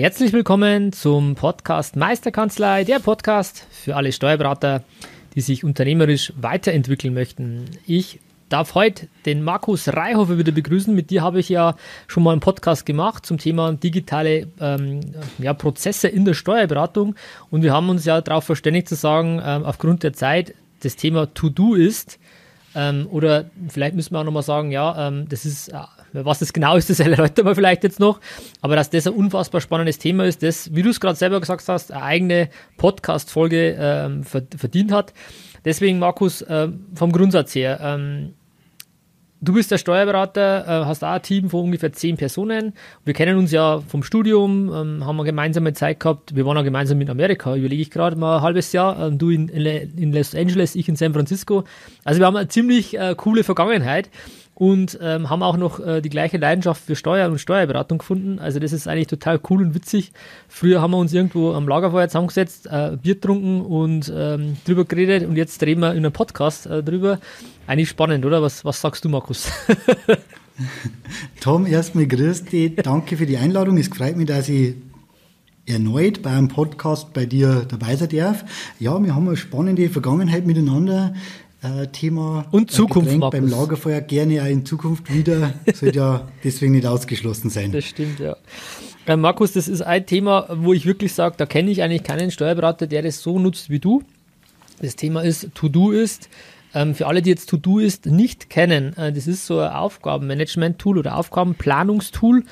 Herzlich willkommen zum Podcast Meisterkanzlei, der Podcast für alle Steuerberater, die sich unternehmerisch weiterentwickeln möchten. Ich darf heute den Markus Reihofer wieder begrüßen. Mit dir habe ich ja schon mal einen Podcast gemacht zum Thema digitale ähm, ja, Prozesse in der Steuerberatung. Und wir haben uns ja darauf verständigt zu sagen, ähm, aufgrund der Zeit, das Thema To-Do ist. Ähm, oder vielleicht müssen wir auch nochmal sagen, ja, ähm, das ist, äh, was das genau ist, das erläutern wir vielleicht jetzt noch. Aber dass das ein unfassbar spannendes Thema ist, das, wie du es gerade selber gesagt hast, eine eigene Podcast-Folge ähm, verdient hat. Deswegen, Markus, äh, vom Grundsatz her, ähm, Du bist der Steuerberater, äh, hast auch ein Team von ungefähr zehn Personen. Wir kennen uns ja vom Studium, ähm, haben eine gemeinsame Zeit gehabt. Wir waren auch gemeinsam in Amerika, überlege ich gerade mal ein halbes Jahr. Ähm, du in, in, Los Angeles, ich in San Francisco. Also wir haben eine ziemlich äh, coole Vergangenheit und ähm, haben auch noch äh, die gleiche Leidenschaft für Steuer und Steuerberatung gefunden. Also das ist eigentlich total cool und witzig. Früher haben wir uns irgendwo am Lagerfeuer zusammengesetzt, äh, Bier getrunken und ähm, drüber geredet und jetzt drehen wir in einem Podcast äh, drüber. Eigentlich spannend, oder? Was, was sagst du, Markus? Tom, erstmal grüß dich. Danke für die Einladung. Es freut mich, dass ich erneut bei einem Podcast bei dir dabei sein darf. Ja, wir haben eine spannende Vergangenheit miteinander äh, Thema und Zukunft Getränk beim Lagerfeuer gerne auch in Zukunft wieder. Sollte ja deswegen nicht ausgeschlossen sein. Das stimmt, ja. Äh, Markus, das ist ein Thema, wo ich wirklich sage, da kenne ich eigentlich keinen Steuerberater, der das so nutzt wie du. Das Thema ist, To-Do ist. Ähm, für alle, die jetzt To-Do ist nicht kennen, äh, das ist so ein Aufgabenmanagement-Tool oder Aufgabenplanungstool.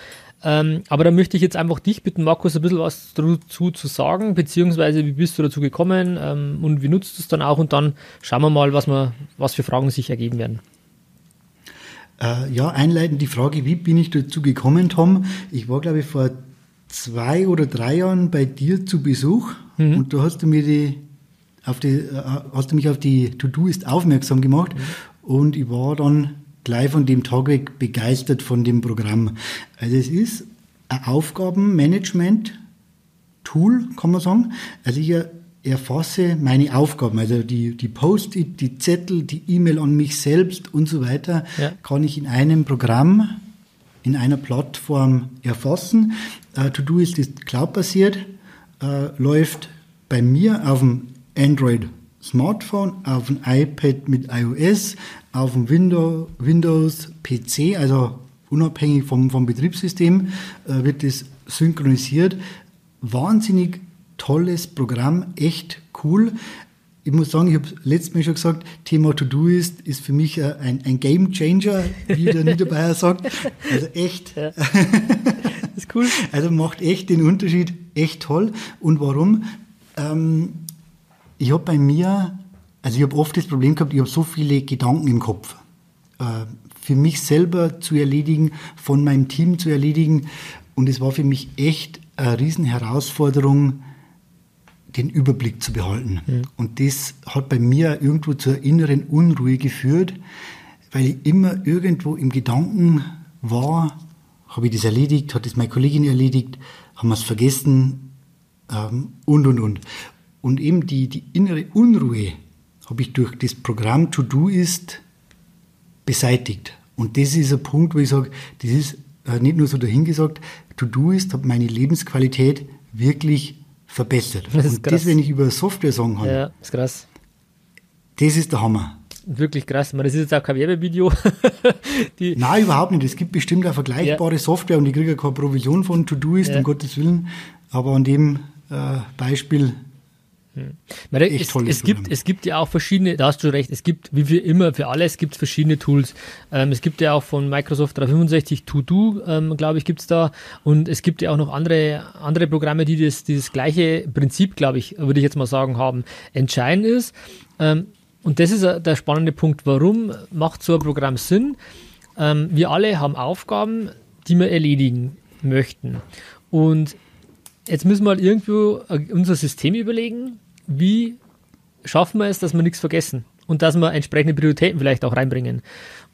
Ähm, aber da möchte ich jetzt einfach dich bitten, Markus, ein bisschen was dazu zu sagen, beziehungsweise wie bist du dazu gekommen ähm, und wie nutzt du es dann auch und dann schauen wir mal, was, wir, was für Fragen sich ergeben werden. Äh, ja, einleitend die Frage, wie bin ich dazu gekommen, Tom? Ich war, glaube ich, vor zwei oder drei Jahren bei dir zu Besuch mhm. und da hast du mir die, auf die, äh, hast du mich auf die To-Do-Ist aufmerksam gemacht mhm. und ich war dann gleich von dem Tag weg begeistert von dem Programm. Also es ist ein Aufgabenmanagement-Tool, kann man sagen. Also ich erfasse meine Aufgaben, also die, die Post-it, die Zettel, die E-Mail an mich selbst und so weiter, ja. kann ich in einem Programm, in einer Plattform erfassen. Uh, To-Do ist, cloud-basiert, uh, läuft bei mir auf dem Android Smartphone, auf dem iPad mit iOS, auf dem Windows, Windows PC, also unabhängig vom, vom Betriebssystem, äh, wird das synchronisiert. Wahnsinnig tolles Programm, echt cool. Ich muss sagen, ich habe letztes Mal schon gesagt, Thema To-Do ist, ist für mich ein, ein Game Changer, wie der Niederbayer sagt. Also echt. Ja. ist cool. Also macht echt den Unterschied, echt toll. Und warum? Ähm, ich habe bei mir, also ich habe oft das Problem gehabt, ich habe so viele Gedanken im Kopf. Äh, für mich selber zu erledigen, von meinem Team zu erledigen. Und es war für mich echt eine Riesenherausforderung, den Überblick zu behalten. Mhm. Und das hat bei mir irgendwo zur inneren Unruhe geführt, weil ich immer irgendwo im Gedanken war, habe ich das erledigt, hat das meine Kollegin erledigt, haben wir es vergessen ähm, und, und, und. Und eben die, die innere Unruhe habe ich durch das Programm To Do ist beseitigt. Und das ist ein Punkt, wo ich sage, das ist äh, nicht nur so dahingesagt, To Do ist, hat meine Lebensqualität wirklich verbessert. Das Und krass. das, wenn ich über Software sagen kann. Ja, ist krass. Das ist der Hammer. Wirklich krass. das ist jetzt auch kein Werbevideo. Nein, überhaupt nicht. Es gibt bestimmt auch vergleichbare ja. Software und ich kriege ja keine Provision von To Do ist, ja. um Gottes Willen. Aber an dem äh, Beispiel hm. Es, es, gibt, es gibt ja auch verschiedene, da hast du recht, es gibt, wie wir immer, für alles gibt es verschiedene Tools. Ähm, es gibt ja auch von Microsoft 365 To-Do, ähm, glaube ich, gibt es da. Und es gibt ja auch noch andere, andere Programme, die das, dieses gleiche Prinzip, glaube ich, würde ich jetzt mal sagen, haben. Entscheidend ist, ähm, und das ist der spannende Punkt, warum macht so ein Programm Sinn? Ähm, wir alle haben Aufgaben, die wir erledigen möchten. Und jetzt müssen wir halt irgendwo unser System überlegen, wie schaffen wir es, dass wir nichts vergessen und dass wir entsprechende Prioritäten vielleicht auch reinbringen.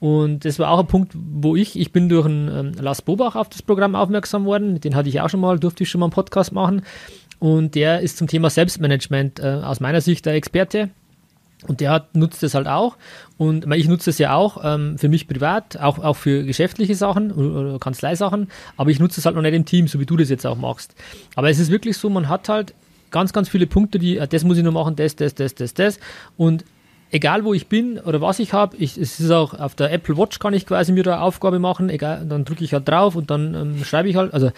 Und das war auch ein Punkt, wo ich, ich bin durch einen ähm, Lars Bobach auf das Programm aufmerksam worden, den hatte ich auch schon mal, durfte ich schon mal einen Podcast machen. Und der ist zum Thema Selbstmanagement äh, aus meiner Sicht der Experte. Und der hat, nutzt das halt auch. Und ich nutze es ja auch ähm, für mich privat, auch, auch für geschäftliche Sachen oder Kanzleisachen. Aber ich nutze es halt noch nicht im Team, so wie du das jetzt auch machst. Aber es ist wirklich so, man hat halt ganz, ganz viele Punkte, die, äh, das muss ich noch machen, das, das, das, das, das. Und egal wo ich bin oder was ich habe, es ist auch auf der Apple Watch kann ich quasi mir da Aufgabe machen, egal, dann drücke ich halt drauf und dann ähm, schreibe ich halt, also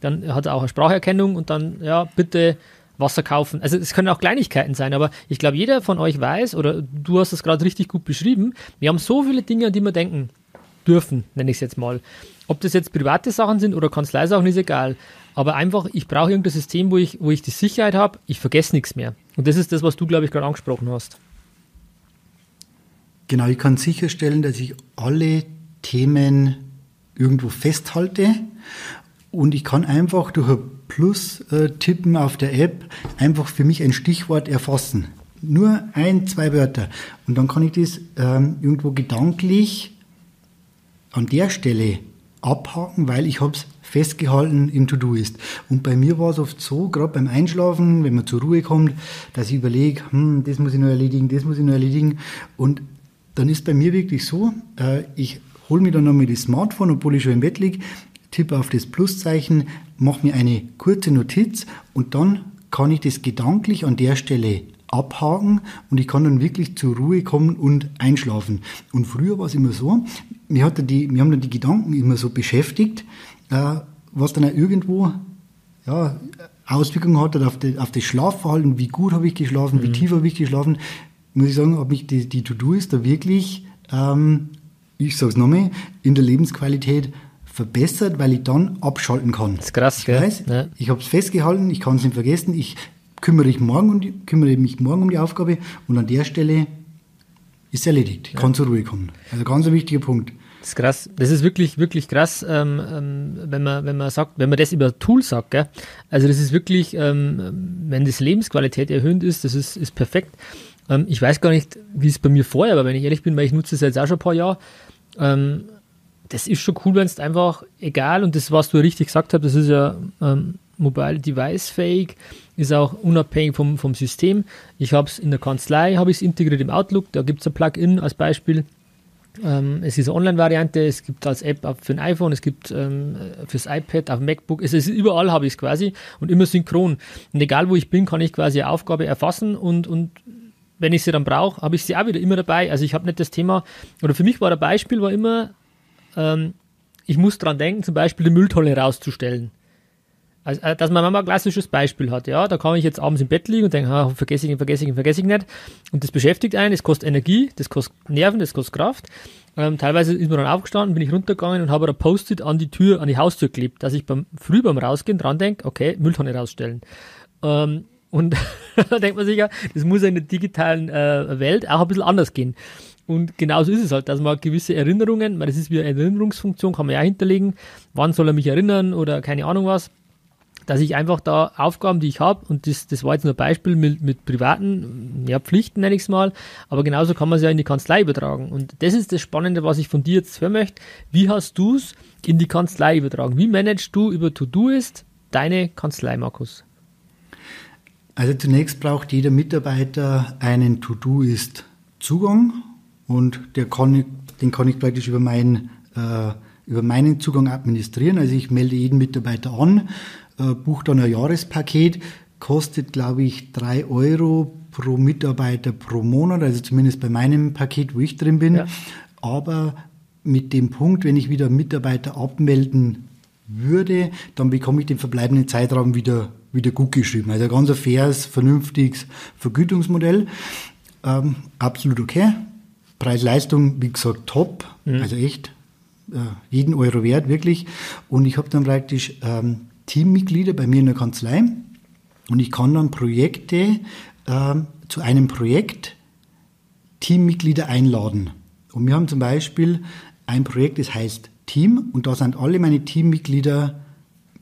dann hat er auch eine Spracherkennung und dann, ja, bitte Wasser kaufen. Also es können auch Kleinigkeiten sein, aber ich glaube, jeder von euch weiß, oder du hast es gerade richtig gut beschrieben, wir haben so viele Dinge, an die wir denken dürfen, nenne ich es jetzt mal. Ob das jetzt private Sachen sind oder Kanzleisachen, ist egal. Aber einfach, ich brauche irgendein System, wo ich, wo ich die Sicherheit habe, ich vergesse nichts mehr. Und das ist das, was du, glaube ich, gerade angesprochen hast. Genau, ich kann sicherstellen, dass ich alle Themen irgendwo festhalte und ich kann einfach durch ein Plus äh, tippen auf der App einfach für mich ein Stichwort erfassen. Nur ein, zwei Wörter. Und dann kann ich das ähm, irgendwo gedanklich an der Stelle abhaken, weil ich habe es festgehalten im To-Do ist. Und bei mir war es oft so, gerade beim Einschlafen, wenn man zur Ruhe kommt, dass ich überlege, hm, das muss ich noch erledigen, das muss ich noch erledigen. Und dann ist bei mir wirklich so, äh, ich hole mir dann nochmal das Smartphone, obwohl ich schon im Bett liege, tippe auf das Pluszeichen, mache mir eine kurze Notiz und dann kann ich das gedanklich an der Stelle abhaken und ich kann dann wirklich zur Ruhe kommen und einschlafen. Und früher war es immer so, mir, hatte die, mir haben dann die Gedanken immer so beschäftigt, was dann auch irgendwo ja, Auswirkungen hat auf, die, auf das Schlafverhalten, wie gut habe ich geschlafen, mhm. wie tief habe ich geschlafen. Muss ich sagen, habe mich die, die To-Do ist da wirklich, ähm, ich sage es nochmal, in der Lebensqualität verbessert, weil ich dann abschalten kann. Das ist krass, ich gell? Weiß, ja. Ich habe es festgehalten, ich kann es nicht vergessen, ich kümmere, ich morgen um die, kümmere mich morgen um die Aufgabe und an der Stelle ist es erledigt. Ich ja. kann zur Ruhe kommen. Also ganz ein wichtiger Punkt. Das ist krass. Das ist wirklich, wirklich krass, ähm, ähm, wenn man, wenn man sagt, wenn man das über Tool sagt, gell? Also das ist wirklich, ähm, wenn das Lebensqualität erhöht ist, das ist, ist perfekt. Ähm, ich weiß gar nicht, wie es bei mir vorher war, wenn ich ehrlich bin, weil ich nutze es jetzt auch schon ein paar Jahre. Ähm, das ist schon cool, wenn es einfach egal, und das, was du richtig gesagt hast, das ist ja ähm, Mobile Device fähig, ist auch unabhängig vom, vom System. Ich habe es in der Kanzlei, habe ich es integriert im Outlook, da gibt es ein Plugin als Beispiel. Ähm, es ist eine Online-Variante, es gibt als App für ein iPhone, es gibt ähm, fürs iPad, auf dem MacBook, es ist überall habe ich es quasi und immer synchron. Und egal wo ich bin, kann ich quasi eine Aufgabe erfassen und, und wenn ich sie dann brauche, habe ich sie auch wieder immer dabei. Also ich habe nicht das Thema, oder für mich war ein Beispiel war immer, ähm, ich muss dran denken, zum Beispiel die Mülltonne rauszustellen. Also, äh, dass man mal ein klassisches Beispiel hat, ja, da kann ich jetzt abends im Bett liegen und denken, ah, vergesse ich ihn, vergesse ich ihn, vergesse ich nicht. Und das beschäftigt einen, es kostet Energie, das kostet Nerven, das kostet Kraft. Ähm, teilweise ist man dann aufgestanden, bin ich runtergegangen und habe ein Post-it an die Tür, an die Haustür geklebt, dass ich beim früh beim Rausgehen dran denke, okay, Mülltonne rausstellen. Ähm, und da denkt man sich ja, das muss ja in der digitalen äh, Welt auch ein bisschen anders gehen. Und genauso ist es halt, dass man gewisse Erinnerungen, weil das ist wie eine Erinnerungsfunktion, kann man ja hinterlegen, wann soll er mich erinnern oder keine Ahnung was, dass ich einfach da Aufgaben, die ich habe, und das, das war jetzt nur ein Beispiel mit, mit privaten ja, Pflichten, nenne ich es mal, aber genauso kann man es ja in die Kanzlei übertragen. Und das ist das Spannende, was ich von dir jetzt hören möchte. Wie hast du es in die Kanzlei übertragen? Wie managst du über To-Do-Ist deine Kanzlei, Markus? Also zunächst braucht jeder Mitarbeiter einen To-Do-Ist-Zugang und der kann ich, den kann ich praktisch über, mein, äh, über meinen Zugang administrieren. Also ich melde jeden Mitarbeiter an, äh, buche dann ein Jahrespaket, kostet glaube ich drei Euro pro Mitarbeiter pro Monat, also zumindest bei meinem Paket, wo ich drin bin. Ja. Aber mit dem Punkt, wenn ich wieder Mitarbeiter abmelden würde, dann bekomme ich den verbleibenden Zeitraum wieder, wieder gut geschrieben. Also ein ganz faires, vernünftiges Vergütungsmodell. Ähm, absolut okay. Preis-Leistung, wie gesagt, top, mhm. also echt äh, jeden Euro wert, wirklich. Und ich habe dann praktisch ähm, Teammitglieder bei mir in der Kanzlei und ich kann dann Projekte äh, zu einem Projekt Teammitglieder einladen. Und wir haben zum Beispiel ein Projekt, das heißt Team und da sind alle meine Teammitglieder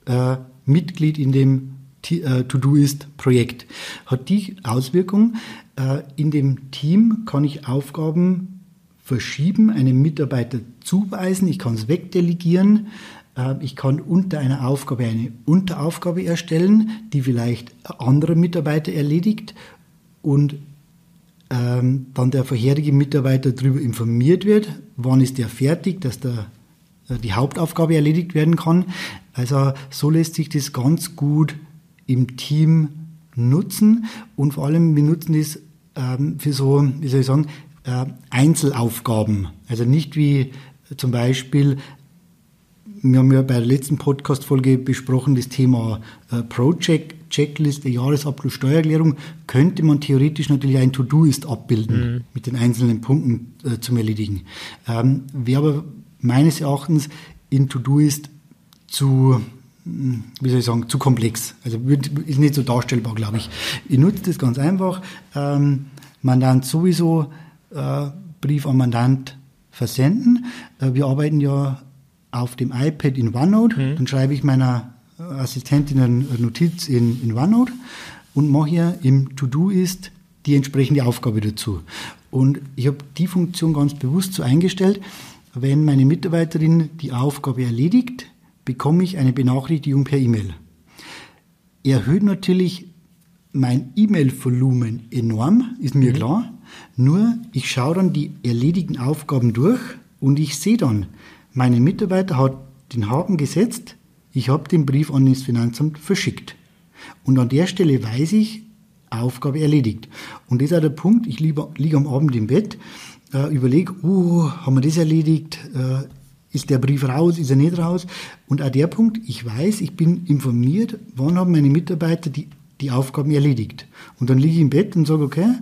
äh, Mitglied in dem äh, To-Do-Ist-Projekt. Hat die Auswirkung, äh, in dem Team kann ich Aufgaben verschieben, einem Mitarbeiter zuweisen, ich kann es wegdelegieren, ich kann unter einer Aufgabe eine Unteraufgabe erstellen, die vielleicht ein anderer Mitarbeiter erledigt und ähm, dann der vorherige Mitarbeiter darüber informiert wird, wann ist der fertig, dass der, äh, die Hauptaufgabe erledigt werden kann. Also so lässt sich das ganz gut im Team nutzen und vor allem wir nutzen das ähm, für so, wie soll ich sagen, äh, Einzelaufgaben. Also nicht wie zum Beispiel wir haben ja bei der letzten Podcast-Folge besprochen, das Thema äh, Project, Checkliste, Jahresabschluss, Steuererklärung, könnte man theoretisch natürlich ein To-Do-Ist abbilden, mhm. mit den einzelnen Punkten äh, zum Erledigen. Ähm, Wäre aber meines Erachtens in To-Do-Ist zu, hm, wie soll ich sagen, zu komplex. Also ist nicht so darstellbar, glaube ich. Ich nutze das ganz einfach. Ähm, Mandant sowieso, äh, Brief an Mandant versenden. Äh, wir arbeiten ja auf dem iPad in OneNote, mhm. dann schreibe ich meiner Assistentin eine Notiz in, in OneNote und mache hier im To-Do ist die entsprechende Aufgabe dazu. Und ich habe die Funktion ganz bewusst so eingestellt, wenn meine Mitarbeiterin die Aufgabe erledigt, bekomme ich eine Benachrichtigung per E-Mail. Erhöht natürlich mein E-Mail-Volumen enorm, ist mir mhm. klar. Nur ich schaue dann die erledigten Aufgaben durch und ich sehe dann, meine Mitarbeiter hat den Haken gesetzt, ich habe den Brief an das Finanzamt verschickt. Und an der Stelle weiß ich, Aufgabe erledigt. Und das ist auch der Punkt, ich liege am Abend im Bett, äh, überlege, uh, haben wir das erledigt? Äh, ist der Brief raus, ist er nicht raus? Und auch der Punkt, ich weiß, ich bin informiert, wann haben meine Mitarbeiter die, die Aufgaben erledigt. Und dann liege ich im Bett und sage, okay,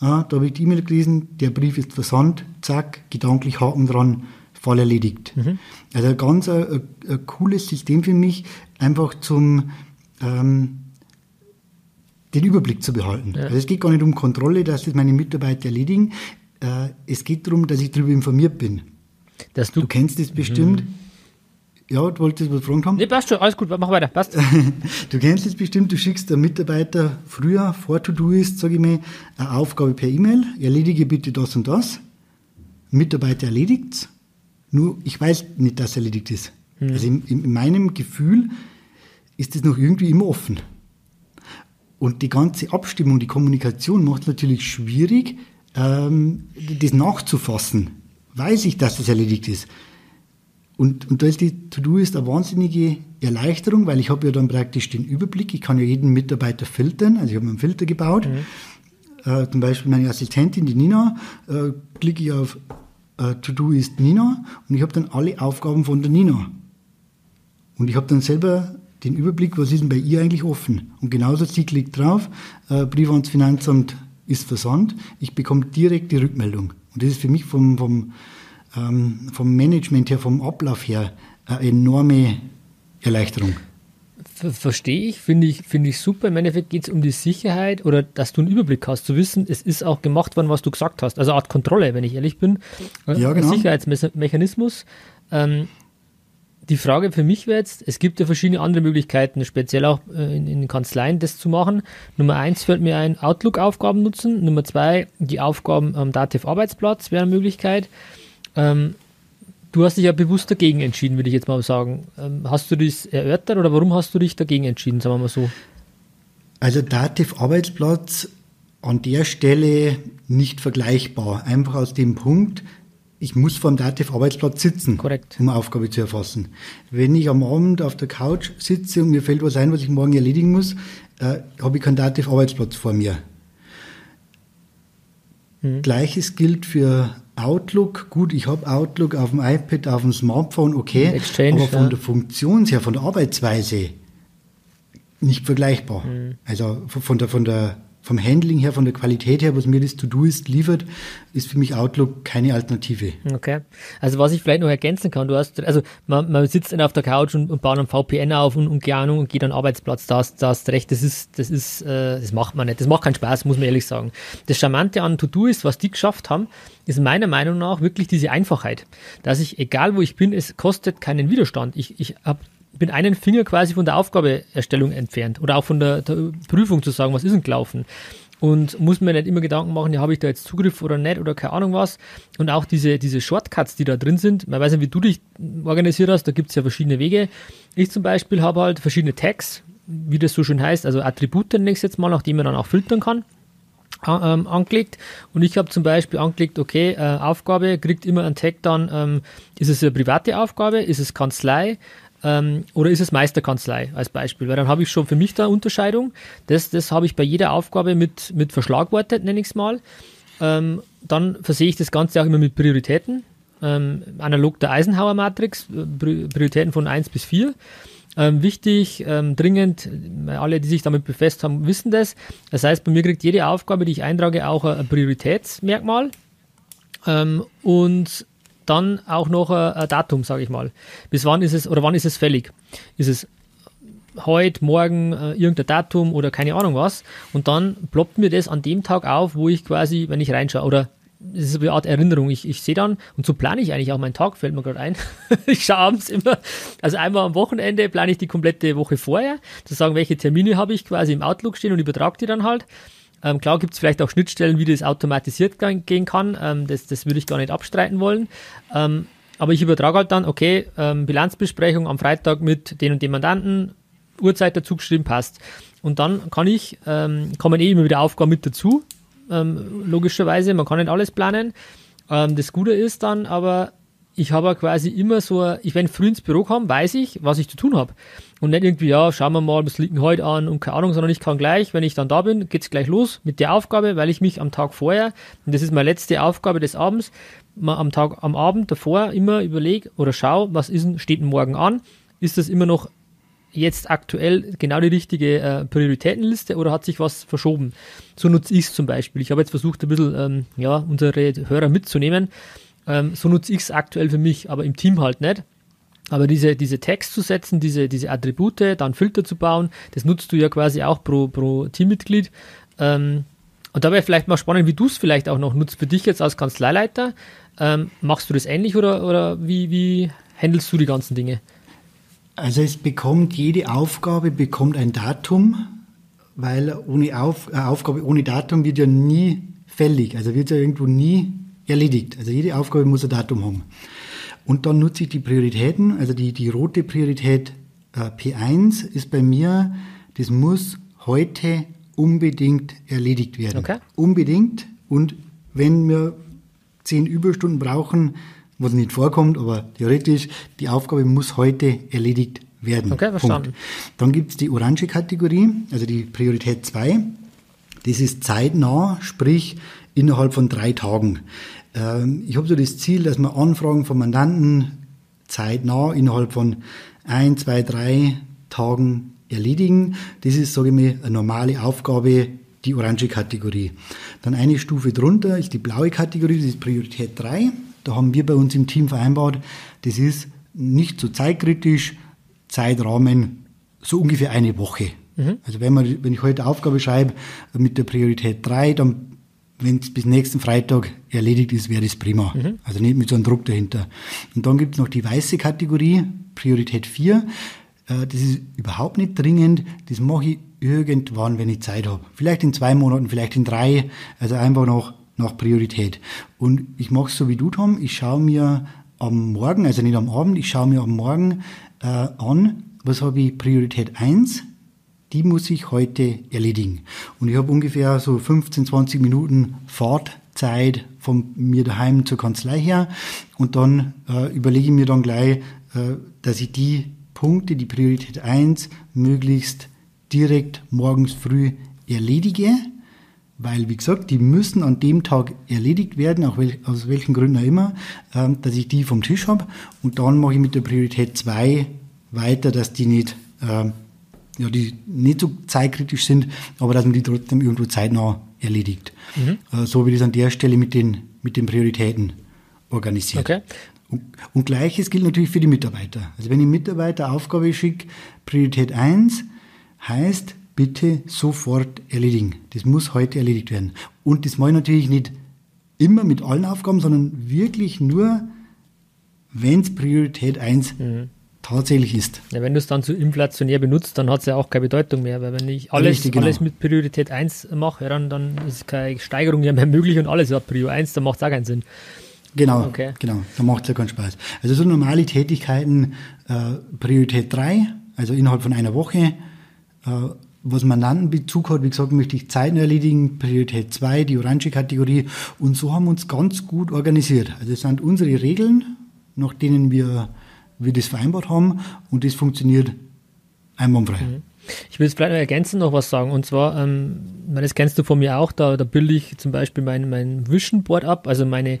ah, da habe ich die E-Mail gelesen, der Brief ist versandt, zack, gedanklich Haken dran, Fall erledigt. Mhm. Also ein ganz ein, äh, ein, cooles System für mich, einfach zum ähm, den Überblick zu behalten. Ja. Also es geht gar nicht um Kontrolle, dass das meine Mitarbeiter erledigen. Äh, es geht darum, dass ich darüber informiert bin. Dass du, du kennst das bestimmt. Mhm. Ja, du wolltest was fragen haben? Nee, passt schon, alles gut, mach weiter, passt. du kennst es bestimmt, du schickst einem Mitarbeiter früher, vor To-Do ist, sage ich mal, eine Aufgabe per E-Mail, erledige bitte das und das. Mitarbeiter erledigt nur ich weiß nicht, dass erledigt ist. Mhm. Also in, in, meinem Gefühl ist es noch irgendwie immer offen. Und die ganze Abstimmung, die Kommunikation macht es natürlich schwierig, ähm, das nachzufassen. Weiß ich, dass das erledigt ist. Und, und da ist die To-Do ist eine wahnsinnige Erleichterung, weil ich habe ja dann praktisch den Überblick. Ich kann ja jeden Mitarbeiter filtern. Also ich habe einen Filter gebaut. Mhm. Äh, zum Beispiel meine Assistentin, die Nina, äh, klicke ich auf äh, To-Do ist Nina und ich habe dann alle Aufgaben von der Nina. Und ich habe dann selber den Überblick, was ist denn bei ihr eigentlich offen. Und genauso, sie klickt drauf, äh, Brief ans Finanzamt ist versandt, ich bekomme direkt die Rückmeldung. Und das ist für mich vom, vom, ähm, vom Management her, vom Ablauf her, eine enorme Erleichterung. Verstehe ich, finde ich, finde ich super. Im Endeffekt geht es um die Sicherheit oder dass du einen Überblick hast, zu wissen, es ist auch gemacht worden, was du gesagt hast. Also eine Art Kontrolle, wenn ich ehrlich bin. Ja, genau. Sicherheitsmechanismus. Ähm, die Frage für mich wäre jetzt, es gibt ja verschiedene andere Möglichkeiten, speziell auch äh, in, in Kanzleien das zu machen. Nummer eins fällt mir ein, Outlook-Aufgaben nutzen. Nummer zwei, die Aufgaben am Dativ-Arbeitsplatz wäre eine Möglichkeit. Ähm, Du hast dich ja bewusst dagegen entschieden, würde ich jetzt mal sagen. Ähm, hast du das erörtert oder warum hast du dich dagegen entschieden, sagen wir mal so? Also Dativ Arbeitsplatz an der Stelle nicht vergleichbar. Einfach aus dem Punkt, ich muss vor dem Dativ Arbeitsplatz sitzen, Korrekt. um Aufgabe zu erfassen. Wenn ich am Abend auf der Couch sitze und mir fällt was ein, was ich morgen erledigen muss, äh, habe ich keinen Dativ Arbeitsplatz vor mir. Mhm. Gleiches gilt für Outlook. Gut, ich habe Outlook auf dem iPad, auf dem Smartphone, okay. Exchange, aber von ja. der Funktion her, von der Arbeitsweise nicht vergleichbar. Mhm. Also von der, von der vom Handling her, von der Qualität her, was mir das To-Do ist, liefert, ist für mich Outlook keine Alternative. Okay. Also was ich vielleicht noch ergänzen kann, du hast, also man, man sitzt dann auf der Couch und, und baut einen VPN auf und, und keine Ahnung und geht an den Arbeitsplatz, da hast, da hast recht, das ist, das ist, äh, das macht man nicht. Das macht keinen Spaß, muss man ehrlich sagen. Das Charmante an To-Do ist, was die geschafft haben, ist meiner Meinung nach wirklich diese Einfachheit. Dass ich, egal wo ich bin, es kostet keinen Widerstand. Ich, ich habe bin einen Finger quasi von der Aufgabeerstellung entfernt oder auch von der, der Prüfung zu sagen, was ist denn gelaufen und muss mir nicht immer Gedanken machen, ja, habe ich da jetzt Zugriff oder nicht oder keine Ahnung was. Und auch diese, diese Shortcuts, die da drin sind, man weiß nicht, wie du dich organisiert hast, da gibt es ja verschiedene Wege. Ich zum Beispiel habe halt verschiedene Tags, wie das so schön heißt, also Attribute ich jetzt mal, nach denen man dann auch filtern kann. Ähm, angelegt und ich habe zum Beispiel angelegt, okay, äh, Aufgabe kriegt immer ein Tag dann, ähm, ist es eine private Aufgabe, ist es Kanzlei, ähm, oder ist es Meisterkanzlei als Beispiel? Weil dann habe ich schon für mich da Unterscheidung. Das, das habe ich bei jeder Aufgabe mit, mit verschlagwortet, nenne ich es mal. Ähm, dann versehe ich das Ganze auch immer mit Prioritäten. Ähm, analog der Eisenhower-Matrix, äh, Prioritäten von 1 bis 4. Ähm, wichtig, ähm, dringend, alle, die sich damit befasst haben, wissen das. Das heißt, bei mir kriegt jede Aufgabe, die ich eintrage, auch ein Prioritätsmerkmal. Ähm, und dann auch noch ein, ein Datum, sage ich mal. Bis wann ist es oder wann ist es fällig? Ist es heute, morgen, äh, irgendein Datum oder keine Ahnung was. Und dann ploppt mir das an dem Tag auf, wo ich quasi, wenn ich reinschaue, oder es ist eine Art Erinnerung. Ich, ich sehe dann, und so plane ich eigentlich auch meinen Tag, fällt mir gerade ein. ich schaue abends immer, also einmal am Wochenende plane ich die komplette Woche vorher, zu sagen, welche Termine habe ich quasi im Outlook stehen und übertrage die dann halt. Ähm, klar gibt es vielleicht auch Schnittstellen, wie das automatisiert gehen kann. Ähm, das, das würde ich gar nicht abstreiten wollen. Ähm, aber ich übertrage halt dann, okay, ähm, Bilanzbesprechung am Freitag mit den und dem Mandanten, Uhrzeit dazu geschrieben, passt. Und dann kann ich, ähm, kommen eh immer wieder Aufgaben mit dazu, ähm, logischerweise, man kann nicht alles planen. das Gute ist dann aber, ich habe quasi immer so, ich wenn früh ins Büro komme, weiß ich, was ich zu tun habe. Und nicht irgendwie, ja, schauen wir mal, was liegt denn heute an und keine Ahnung, sondern ich kann gleich, wenn ich dann da bin, geht's gleich los mit der Aufgabe, weil ich mich am Tag vorher, und das ist meine letzte Aufgabe des Abends, mal am Tag, am Abend davor immer überlege oder schaue, was ist steht denn morgen an? Ist das immer noch jetzt aktuell genau die richtige äh, Prioritätenliste oder hat sich was verschoben? So nutze ich es zum Beispiel. Ich habe jetzt versucht, ein bisschen ähm, ja, unsere Hörer mitzunehmen ähm, so nutze ich es aktuell für mich, aber im Team halt nicht. Aber diese, diese Tags zu setzen, diese, diese Attribute, dann Filter zu bauen, das nutzt du ja quasi auch pro, pro Teammitglied. Ähm, und da wäre vielleicht mal spannend, wie du es vielleicht auch noch nutzt für dich jetzt als Kanzleileiter. Ähm, machst du das ähnlich oder, oder wie, wie handelst du die ganzen Dinge? Also es bekommt, jede Aufgabe bekommt ein Datum, weil ohne Auf, äh, Aufgabe ohne Datum wird ja nie fällig, also wird ja irgendwo nie erledigt. Also jede Aufgabe muss ein Datum haben. Und dann nutze ich die Prioritäten, also die, die rote Priorität äh, P1 ist bei mir, das muss heute unbedingt erledigt werden. Okay. Unbedingt. Und wenn wir zehn Überstunden brauchen, was nicht vorkommt, aber theoretisch, die Aufgabe muss heute erledigt werden. Okay, verstanden. Punkt. Dann gibt es die orange Kategorie, also die Priorität 2. Das ist zeitnah, sprich innerhalb von drei Tagen. Ähm, ich habe so das Ziel, dass wir Anfragen von Mandanten zeitnah innerhalb von ein, zwei, drei Tagen erledigen. Das ist, sage ich mal, eine normale Aufgabe, die orange Kategorie. Dann eine Stufe drunter ist die blaue Kategorie, das ist Priorität 3. Da haben wir bei uns im Team vereinbart, das ist nicht so zeitkritisch, Zeitrahmen so ungefähr eine Woche. Mhm. Also wenn, man, wenn ich heute Aufgabe schreibe mit der Priorität 3, dann wenn es bis nächsten Freitag erledigt ist, wäre das prima. Mhm. Also nicht mit so einem Druck dahinter. Und dann gibt es noch die weiße Kategorie, Priorität 4. Äh, das ist überhaupt nicht dringend. Das mache ich irgendwann, wenn ich Zeit habe. Vielleicht in zwei Monaten, vielleicht in drei. Also einfach nach, nach Priorität. Und ich mache es so wie du, Tom. Ich schaue mir am Morgen, also nicht am Abend, ich schaue mir am Morgen äh, an, was habe ich Priorität 1, die muss ich heute erledigen. Und ich habe ungefähr so 15, 20 Minuten Fahrtzeit von mir daheim zur Kanzlei her. Und dann äh, überlege ich mir dann gleich, äh, dass ich die Punkte, die Priorität 1, möglichst direkt morgens früh erledige. Weil, wie gesagt, die müssen an dem Tag erledigt werden, auch wel aus welchen Gründen auch immer, äh, dass ich die vom Tisch habe. Und dann mache ich mit der Priorität 2 weiter, dass die nicht äh, ja, die nicht so zeitkritisch sind, aber dass man die trotzdem irgendwo zeitnah erledigt. Mhm. Äh, so wie das an der Stelle mit den, mit den Prioritäten organisiert. Okay. Und, und gleiches gilt natürlich für die Mitarbeiter. Also wenn ich Mitarbeiter Aufgabe schicke, Priorität 1 heißt, bitte sofort erledigen. Das muss heute erledigt werden. Und das mache ich natürlich nicht immer mit allen Aufgaben, sondern wirklich nur, wenn es Priorität 1 mhm tatsächlich ist. Ja, wenn du es dann zu inflationär benutzt, dann hat es ja auch keine Bedeutung mehr, weil wenn ich alles, Richtig, genau. alles mit Priorität 1 mache, dann, dann ist keine Steigerung ja mehr möglich und alles hat Prio 1, dann macht es auch keinen Sinn. Genau, okay. genau, da macht es ja keinen Spaß. Also so normale Tätigkeiten, äh, Priorität 3, also innerhalb von einer Woche, äh, was Mandantenbezug hat, wie gesagt, möchte ich Zeiten erledigen, Priorität 2, die orange Kategorie. Und so haben wir uns ganz gut organisiert. Also es sind unsere Regeln, nach denen wir, wir das vereinbart haben und das funktioniert einwandfrei. Mhm. Ich will jetzt vielleicht noch ergänzen noch was sagen. Und zwar, ähm, das kennst du von mir auch, da, da bilde ich zum Beispiel mein, mein Vision Board ab, also meine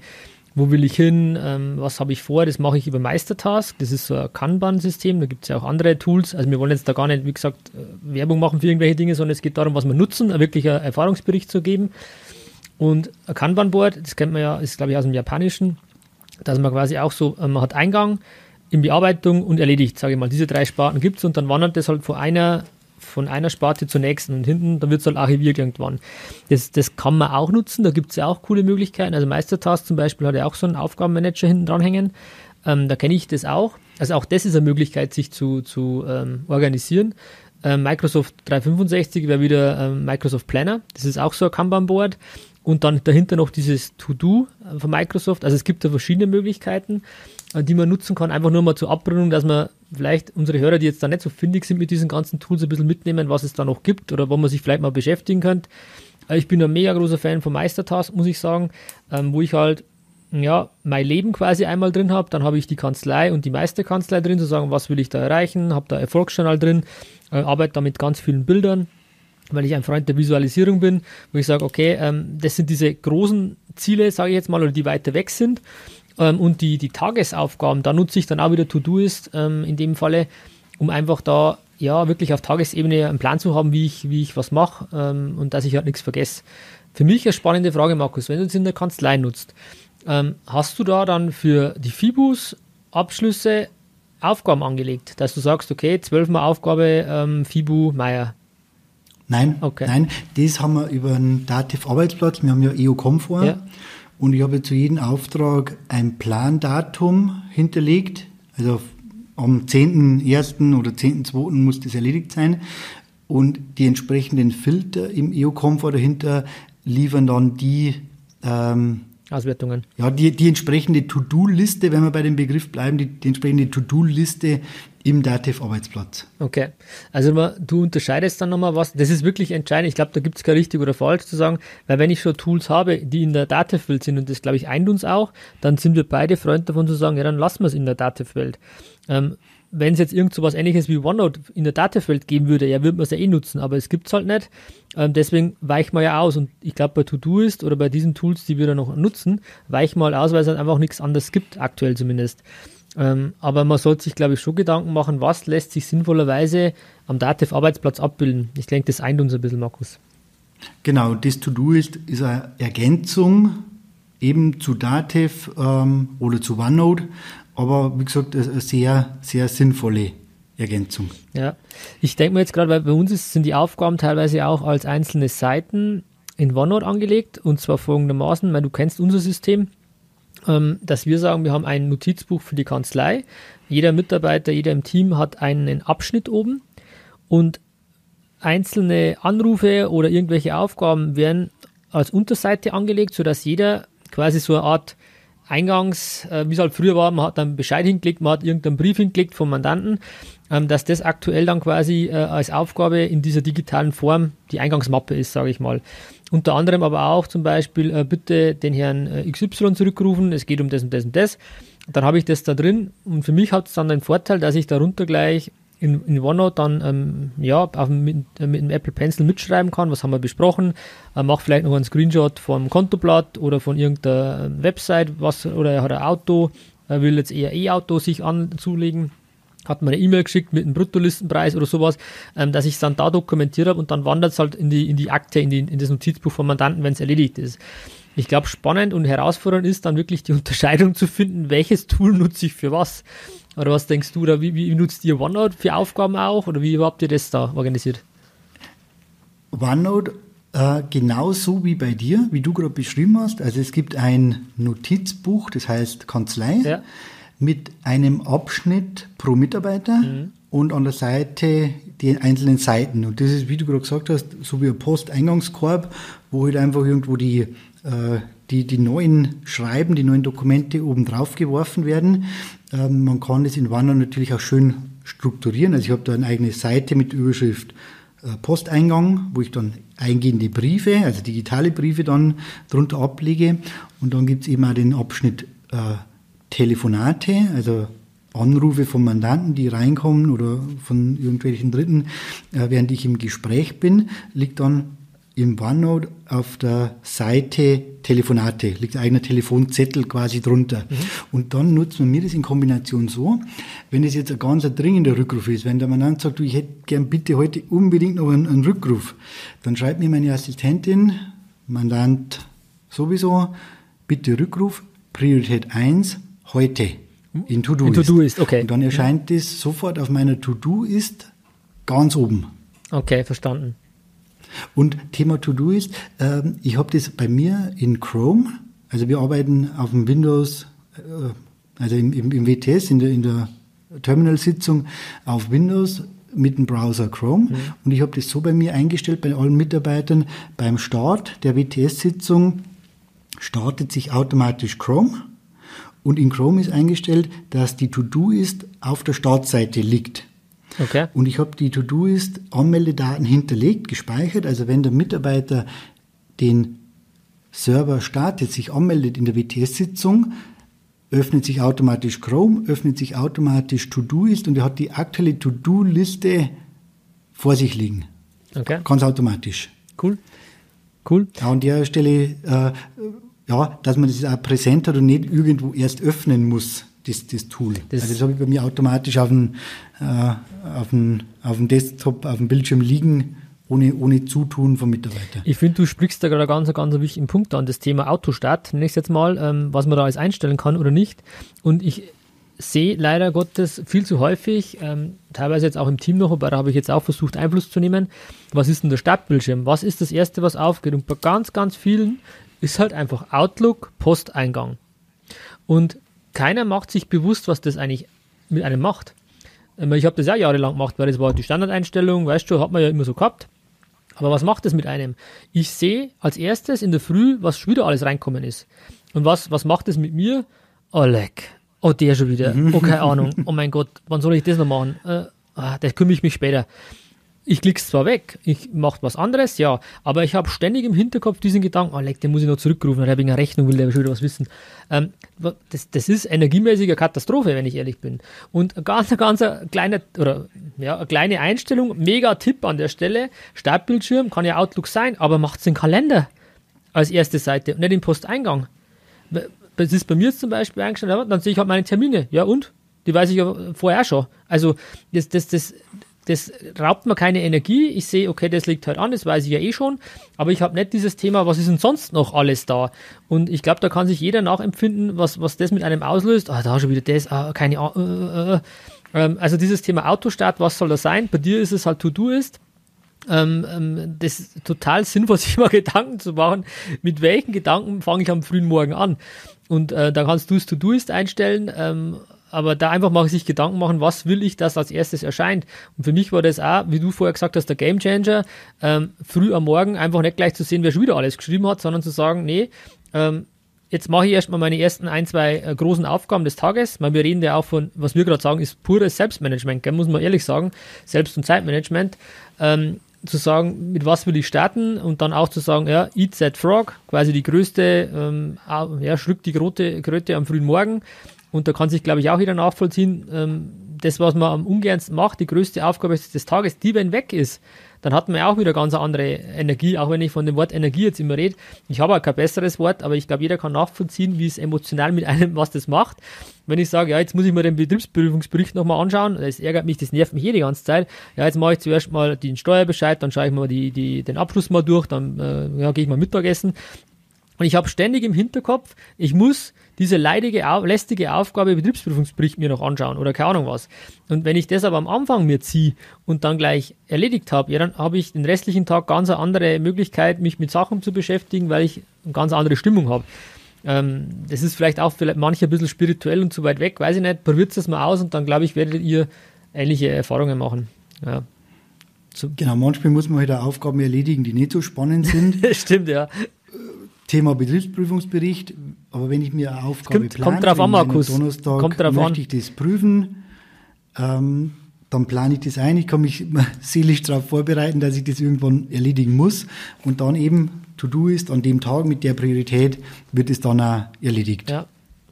wo will ich hin, ähm, was habe ich vor, das mache ich über Meistertask, das ist so ein Kanban-System, da gibt es ja auch andere Tools, also wir wollen jetzt da gar nicht, wie gesagt, äh, Werbung machen für irgendwelche Dinge, sondern es geht darum, was wir nutzen, wirklich einen Erfahrungsbericht zu geben und ein Kanban-Board, das kennt man ja, ist glaube ich aus dem Japanischen, dass man quasi auch so, äh, man hat Eingang, in Bearbeitung und erledigt, sage ich mal. Diese drei Sparten gibt es und dann wandert das halt von einer von einer Sparte zur nächsten und hinten, da wird es halt archiviert irgendwann. Das, das kann man auch nutzen, da gibt es ja auch coole Möglichkeiten. Also Meistertask zum Beispiel hat ja auch so einen Aufgabenmanager hinten dran hängen. Ähm, da kenne ich das auch. Also auch das ist eine Möglichkeit, sich zu, zu ähm, organisieren. Ähm, Microsoft 365 wäre wieder ähm, Microsoft Planner. Das ist auch so ein Kanban-Board. Und dann dahinter noch dieses To-Do äh, von Microsoft. Also es gibt da verschiedene Möglichkeiten. Äh, die man nutzen kann, einfach nur mal zur Abrundung, dass man vielleicht unsere Hörer, die jetzt da nicht so findig sind mit diesen ganzen Tools, ein bisschen mitnehmen, was es da noch gibt oder wo man sich vielleicht mal beschäftigen könnte. Äh, ich bin ein mega großer Fan von Meistertask, muss ich sagen, ähm, wo ich halt ja, mein Leben quasi einmal drin habe, dann habe ich die Kanzlei und die Meisterkanzlei drin, zu sagen, was will ich da erreichen, habe da Erfolgsjournal drin, äh, arbeite da mit ganz vielen Bildern, weil ich ein Freund der Visualisierung bin, wo ich sage, okay, ähm, das sind diese großen Ziele, sage ich jetzt mal, oder die weiter weg sind ähm, und die, die Tagesaufgaben, da nutze ich dann auch wieder To-Do-Ist ähm, in dem Falle, um einfach da ja wirklich auf Tagesebene einen Plan zu haben, wie ich, wie ich was mache ähm, und dass ich halt nichts vergesse. Für mich eine spannende Frage, Markus, wenn du es in der Kanzlei nutzt, ähm, hast du da dann für die FIBUS Abschlüsse Aufgaben angelegt, dass du sagst, okay, zwölfmal Aufgabe ähm, FIBU Meier. Nein, okay. nein, das haben wir über einen Dativ-Arbeitsplatz, wir haben ja EU-Komfort. Ja. Und ich habe zu jedem Auftrag ein Plandatum hinterlegt. Also am 10.01. oder 10.02. muss das erledigt sein. Und die entsprechenden Filter im EU-Komfort dahinter liefern dann die ähm, Auswertungen. Ja, die, die entsprechende To-Do-Liste, wenn wir bei dem Begriff bleiben, die, die entsprechende To-Do-Liste im Dativ-Arbeitsplatz. Okay. Also du unterscheidest dann nochmal was. Das ist wirklich entscheidend. Ich glaube, da gibt es kein richtig oder falsch zu sagen, weil wenn ich schon Tools habe, die in der Dativ-Welt sind, und das glaube ich eint uns auch, dann sind wir beide Freunde davon zu sagen, ja, dann lassen wir es in der Dativ-Welt. Ähm, wenn es jetzt irgend so was ähnliches wie OneNote in der Datenfeld geben würde, ja, würde man es ja eh nutzen, aber es gibt es halt nicht. Ähm, deswegen weicht man ja aus. Und ich glaube, bei Todoist oder bei diesen Tools, die wir da noch nutzen, weichen mal aus, weil es halt einfach nichts anderes gibt, aktuell zumindest. Ähm, aber man sollte sich, glaube ich, schon Gedanken machen, was lässt sich sinnvollerweise am Dativ-Arbeitsplatz abbilden. Ich denke, das eint uns ein bisschen, Markus. Genau, das To-Do ist, ist eine Ergänzung eben zu Dativ ähm, oder zu OneNote, aber wie gesagt, eine sehr, sehr sinnvolle Ergänzung. Ja, ich denke mir jetzt gerade, weil bei uns ist, sind die Aufgaben teilweise auch als einzelne Seiten in OneNote angelegt und zwar folgendermaßen, weil du kennst unser System, dass wir sagen, wir haben ein Notizbuch für die Kanzlei. Jeder Mitarbeiter, jeder im Team hat einen Abschnitt oben und einzelne Anrufe oder irgendwelche Aufgaben werden als Unterseite angelegt, sodass jeder quasi so eine Art Eingangs, äh, wie es halt früher war, man hat dann Bescheid hingelegt, man hat irgendeinen Brief hingelegt vom Mandanten, ähm, dass das aktuell dann quasi äh, als Aufgabe in dieser digitalen Form die Eingangsmappe ist, sage ich mal. Unter anderem aber auch zum Beispiel, äh, bitte den Herrn äh, XY zurückrufen, es geht um das und das und das. Dann habe ich das da drin. Und für mich hat es dann den Vorteil, dass ich darunter gleich in, in OneNote dann ähm, ja, auf, mit, äh, mit dem Apple Pencil mitschreiben kann, was haben wir besprochen, äh, mache vielleicht noch einen Screenshot vom Kontoblatt oder von irgendeiner Website, was, oder er hat ein Auto, er will jetzt eher E-Auto sich anzulegen, hat mir eine E-Mail geschickt mit einem Bruttolistenpreis oder sowas, ähm, dass ich es dann da dokumentiert habe und dann wandert es halt in die, in die Akte, in, die, in das Notizbuch vom Mandanten, wenn es erledigt ist. Ich glaube, spannend und herausfordernd ist dann wirklich die Unterscheidung zu finden, welches Tool nutze ich für was. Oder was denkst du, oder wie, wie nutzt ihr OneNote für Aufgaben auch? Oder wie habt ihr das da organisiert? OneNote äh, genauso wie bei dir, wie du gerade beschrieben hast. Also es gibt ein Notizbuch, das heißt Kanzlei. Ja. Mit einem Abschnitt pro Mitarbeiter mhm. und an der Seite die einzelnen Seiten. Und das ist, wie du gerade gesagt hast, so wie ein Posteingangskorb, wo halt einfach irgendwo die, äh, die, die neuen Schreiben, die neuen Dokumente oben drauf geworfen werden. Ähm, man kann das in Wanner natürlich auch schön strukturieren. Also ich habe da eine eigene Seite mit Überschrift äh, Posteingang, wo ich dann eingehende Briefe, also digitale Briefe dann drunter ablege. Und dann gibt es eben auch den Abschnitt äh, Telefonate, also Anrufe von Mandanten, die reinkommen oder von irgendwelchen Dritten, äh, während ich im Gespräch bin, liegt dann im OneNote auf der Seite Telefonate, liegt ein eigener Telefonzettel quasi drunter. Mhm. Und dann nutzt man mir das in Kombination so, wenn es jetzt ein ganz dringender Rückruf ist, wenn der Mandant sagt, du, ich hätte gern bitte heute unbedingt noch einen, einen Rückruf, dann schreibt mir meine Assistentin, Mandant sowieso, bitte Rückruf, Priorität 1, heute in To-Do ist. To ist. Okay. Und dann erscheint ja. das sofort auf meiner To-Do ist ganz oben. Okay, verstanden. Und Thema To-Do ist, äh, ich habe das bei mir in Chrome, also wir arbeiten auf dem Windows, äh, also im, im, im, WTS, in der, in der Terminal-Sitzung auf Windows mit dem Browser Chrome. Mhm. Und ich habe das so bei mir eingestellt, bei allen Mitarbeitern, beim Start der WTS-Sitzung startet sich automatisch Chrome und in Chrome ist eingestellt, dass die To-Do ist auf der Startseite liegt. Okay. Und ich habe die To-Do ist Anmeldedaten hinterlegt, gespeichert. Also wenn der Mitarbeiter den Server startet, sich anmeldet in der WTS-Sitzung, öffnet sich automatisch Chrome, öffnet sich automatisch To-Do ist und er hat die aktuelle To-Do-Liste vor sich liegen. Okay. Ganz automatisch. Cool. Cool. Ja, an der Stelle äh, ja, dass man das auch präsent hat und nicht irgendwo erst öffnen muss, das, das Tool. Das also das habe ich bei mir automatisch auf dem, äh, auf, dem, auf dem Desktop, auf dem Bildschirm liegen, ohne, ohne Zutun vom Mitarbeiter. Ich finde, du sprichst da gerade ganz, ganz wichtigen Punkt an, das Thema Autostart, nächstes jetzt mal, ähm, was man da alles einstellen kann oder nicht. Und ich sehe leider Gottes viel zu häufig, ähm, teilweise jetzt auch im Team noch, aber da habe ich jetzt auch versucht, Einfluss zu nehmen. Was ist denn der Startbildschirm? Was ist das Erste, was aufgeht? Und bei ganz, ganz vielen ist halt einfach Outlook Posteingang. Und keiner macht sich bewusst, was das eigentlich mit einem macht. Ähm, ich habe das ja jahrelang gemacht, weil das war die Standardeinstellung, weißt du, hat man ja immer so gehabt. Aber was macht das mit einem? Ich sehe als erstes in der Früh, was schon wieder alles reinkommen ist. Und was, was macht das mit mir? Oh, leck. Oh, der schon wieder. Oh, keine Ahnung. Oh mein Gott, wann soll ich das noch machen? Äh, ah, da kümmere ich mich später ich klick's zwar weg, ich mache was anderes, ja, aber ich habe ständig im Hinterkopf diesen Gedanken, oh, leck, den muss ich noch zurückrufen, da habe ich eine Rechnung, will der schon was wissen. Ähm, das, das ist energiemäßige Katastrophe, wenn ich ehrlich bin. Und ein ganz, ganz kleine, oder, ja, eine kleine Einstellung, mega Tipp an der Stelle, Startbildschirm kann ja Outlook sein, aber macht's den Kalender als erste Seite und nicht den Posteingang. Das ist bei mir zum Beispiel eingestellt, dann sehe ich halt meine Termine, ja und? Die weiß ich ja vorher schon. Also das, das, das, das raubt mir keine Energie. Ich sehe, okay, das liegt halt an, das weiß ich ja eh schon. Aber ich habe nicht dieses Thema, was ist denn sonst noch alles da? Und ich glaube, da kann sich jeder nachempfinden, was, was das mit einem auslöst. Ah, da schon wieder das, ah, keine Ahnung. Äh, äh, ähm, also dieses Thema Autostart, was soll das sein? Bei dir ist es halt To-Do ist. Ähm, ähm, das ist total sinnvoll, sich mal Gedanken zu machen, mit welchen Gedanken fange ich am frühen Morgen an. Und äh, da kannst du es To-Do ist einstellen. Ähm, aber da einfach mal sich Gedanken machen, was will ich, dass als erstes erscheint. Und für mich war das auch, wie du vorher gesagt hast, der Gamechanger, ähm, früh am Morgen einfach nicht gleich zu sehen, wer schon wieder alles geschrieben hat, sondern zu sagen, nee, ähm, jetzt mache ich erstmal meine ersten ein, zwei äh, großen Aufgaben des Tages. Weil wir reden ja auch von, was wir gerade sagen, ist pures Selbstmanagement, gell, muss man ehrlich sagen, Selbst- und Zeitmanagement. Ähm, zu sagen, mit was will ich starten und dann auch zu sagen, ja, eat that frog, quasi die größte, ähm, ja, schluckt die Kröte, Kröte am frühen Morgen und da kann sich, glaube ich, auch jeder nachvollziehen, ähm, das, was man am ungernsten macht, die größte Aufgabe des Tages, die, wenn weg ist, dann hat man ja auch wieder ganz andere Energie, auch wenn ich von dem Wort Energie jetzt immer rede. Ich habe auch kein besseres Wort, aber ich glaube, jeder kann nachvollziehen, wie es emotional mit einem, was das macht. Wenn ich sage, ja, jetzt muss ich mir den Betriebsprüfungsbericht nochmal anschauen, das ärgert mich, das nervt mich jede ganze Zeit. Ja, jetzt mache ich zuerst mal den Steuerbescheid, dann schaue ich mal die, die, den Abschluss mal durch, dann äh, ja, gehe ich mal Mittagessen. Und ich habe ständig im Hinterkopf, ich muss diese leidige, lästige Aufgabe Betriebsprüfungsbericht mir noch anschauen oder keine Ahnung was. Und wenn ich das aber am Anfang mir ziehe und dann gleich erledigt habe, ja, dann habe ich den restlichen Tag ganz eine andere Möglichkeit, mich mit Sachen zu beschäftigen, weil ich eine ganz andere Stimmung habe. Ähm, das ist vielleicht auch vielleicht manche ein bisschen spirituell und zu weit weg, weiß ich nicht. Probiert es mal aus und dann, glaube ich, werdet ihr ähnliche Erfahrungen machen. Ja. So. Genau, manchmal muss man halt auch Aufgaben erledigen, die nicht so spannend sind. Stimmt, ja. Thema Betriebsprüfungsbericht, aber wenn ich mir eine Aufgabe kommt, plane, kommt drauf an, Markus. Donnerstag kommt drauf möchte an. ich das prüfen, ähm, dann plane ich das ein. Ich kann mich seelisch darauf vorbereiten, dass ich das irgendwann erledigen muss und dann eben To-Do ist an dem Tag mit der Priorität wird es dann auch erledigt. Ja,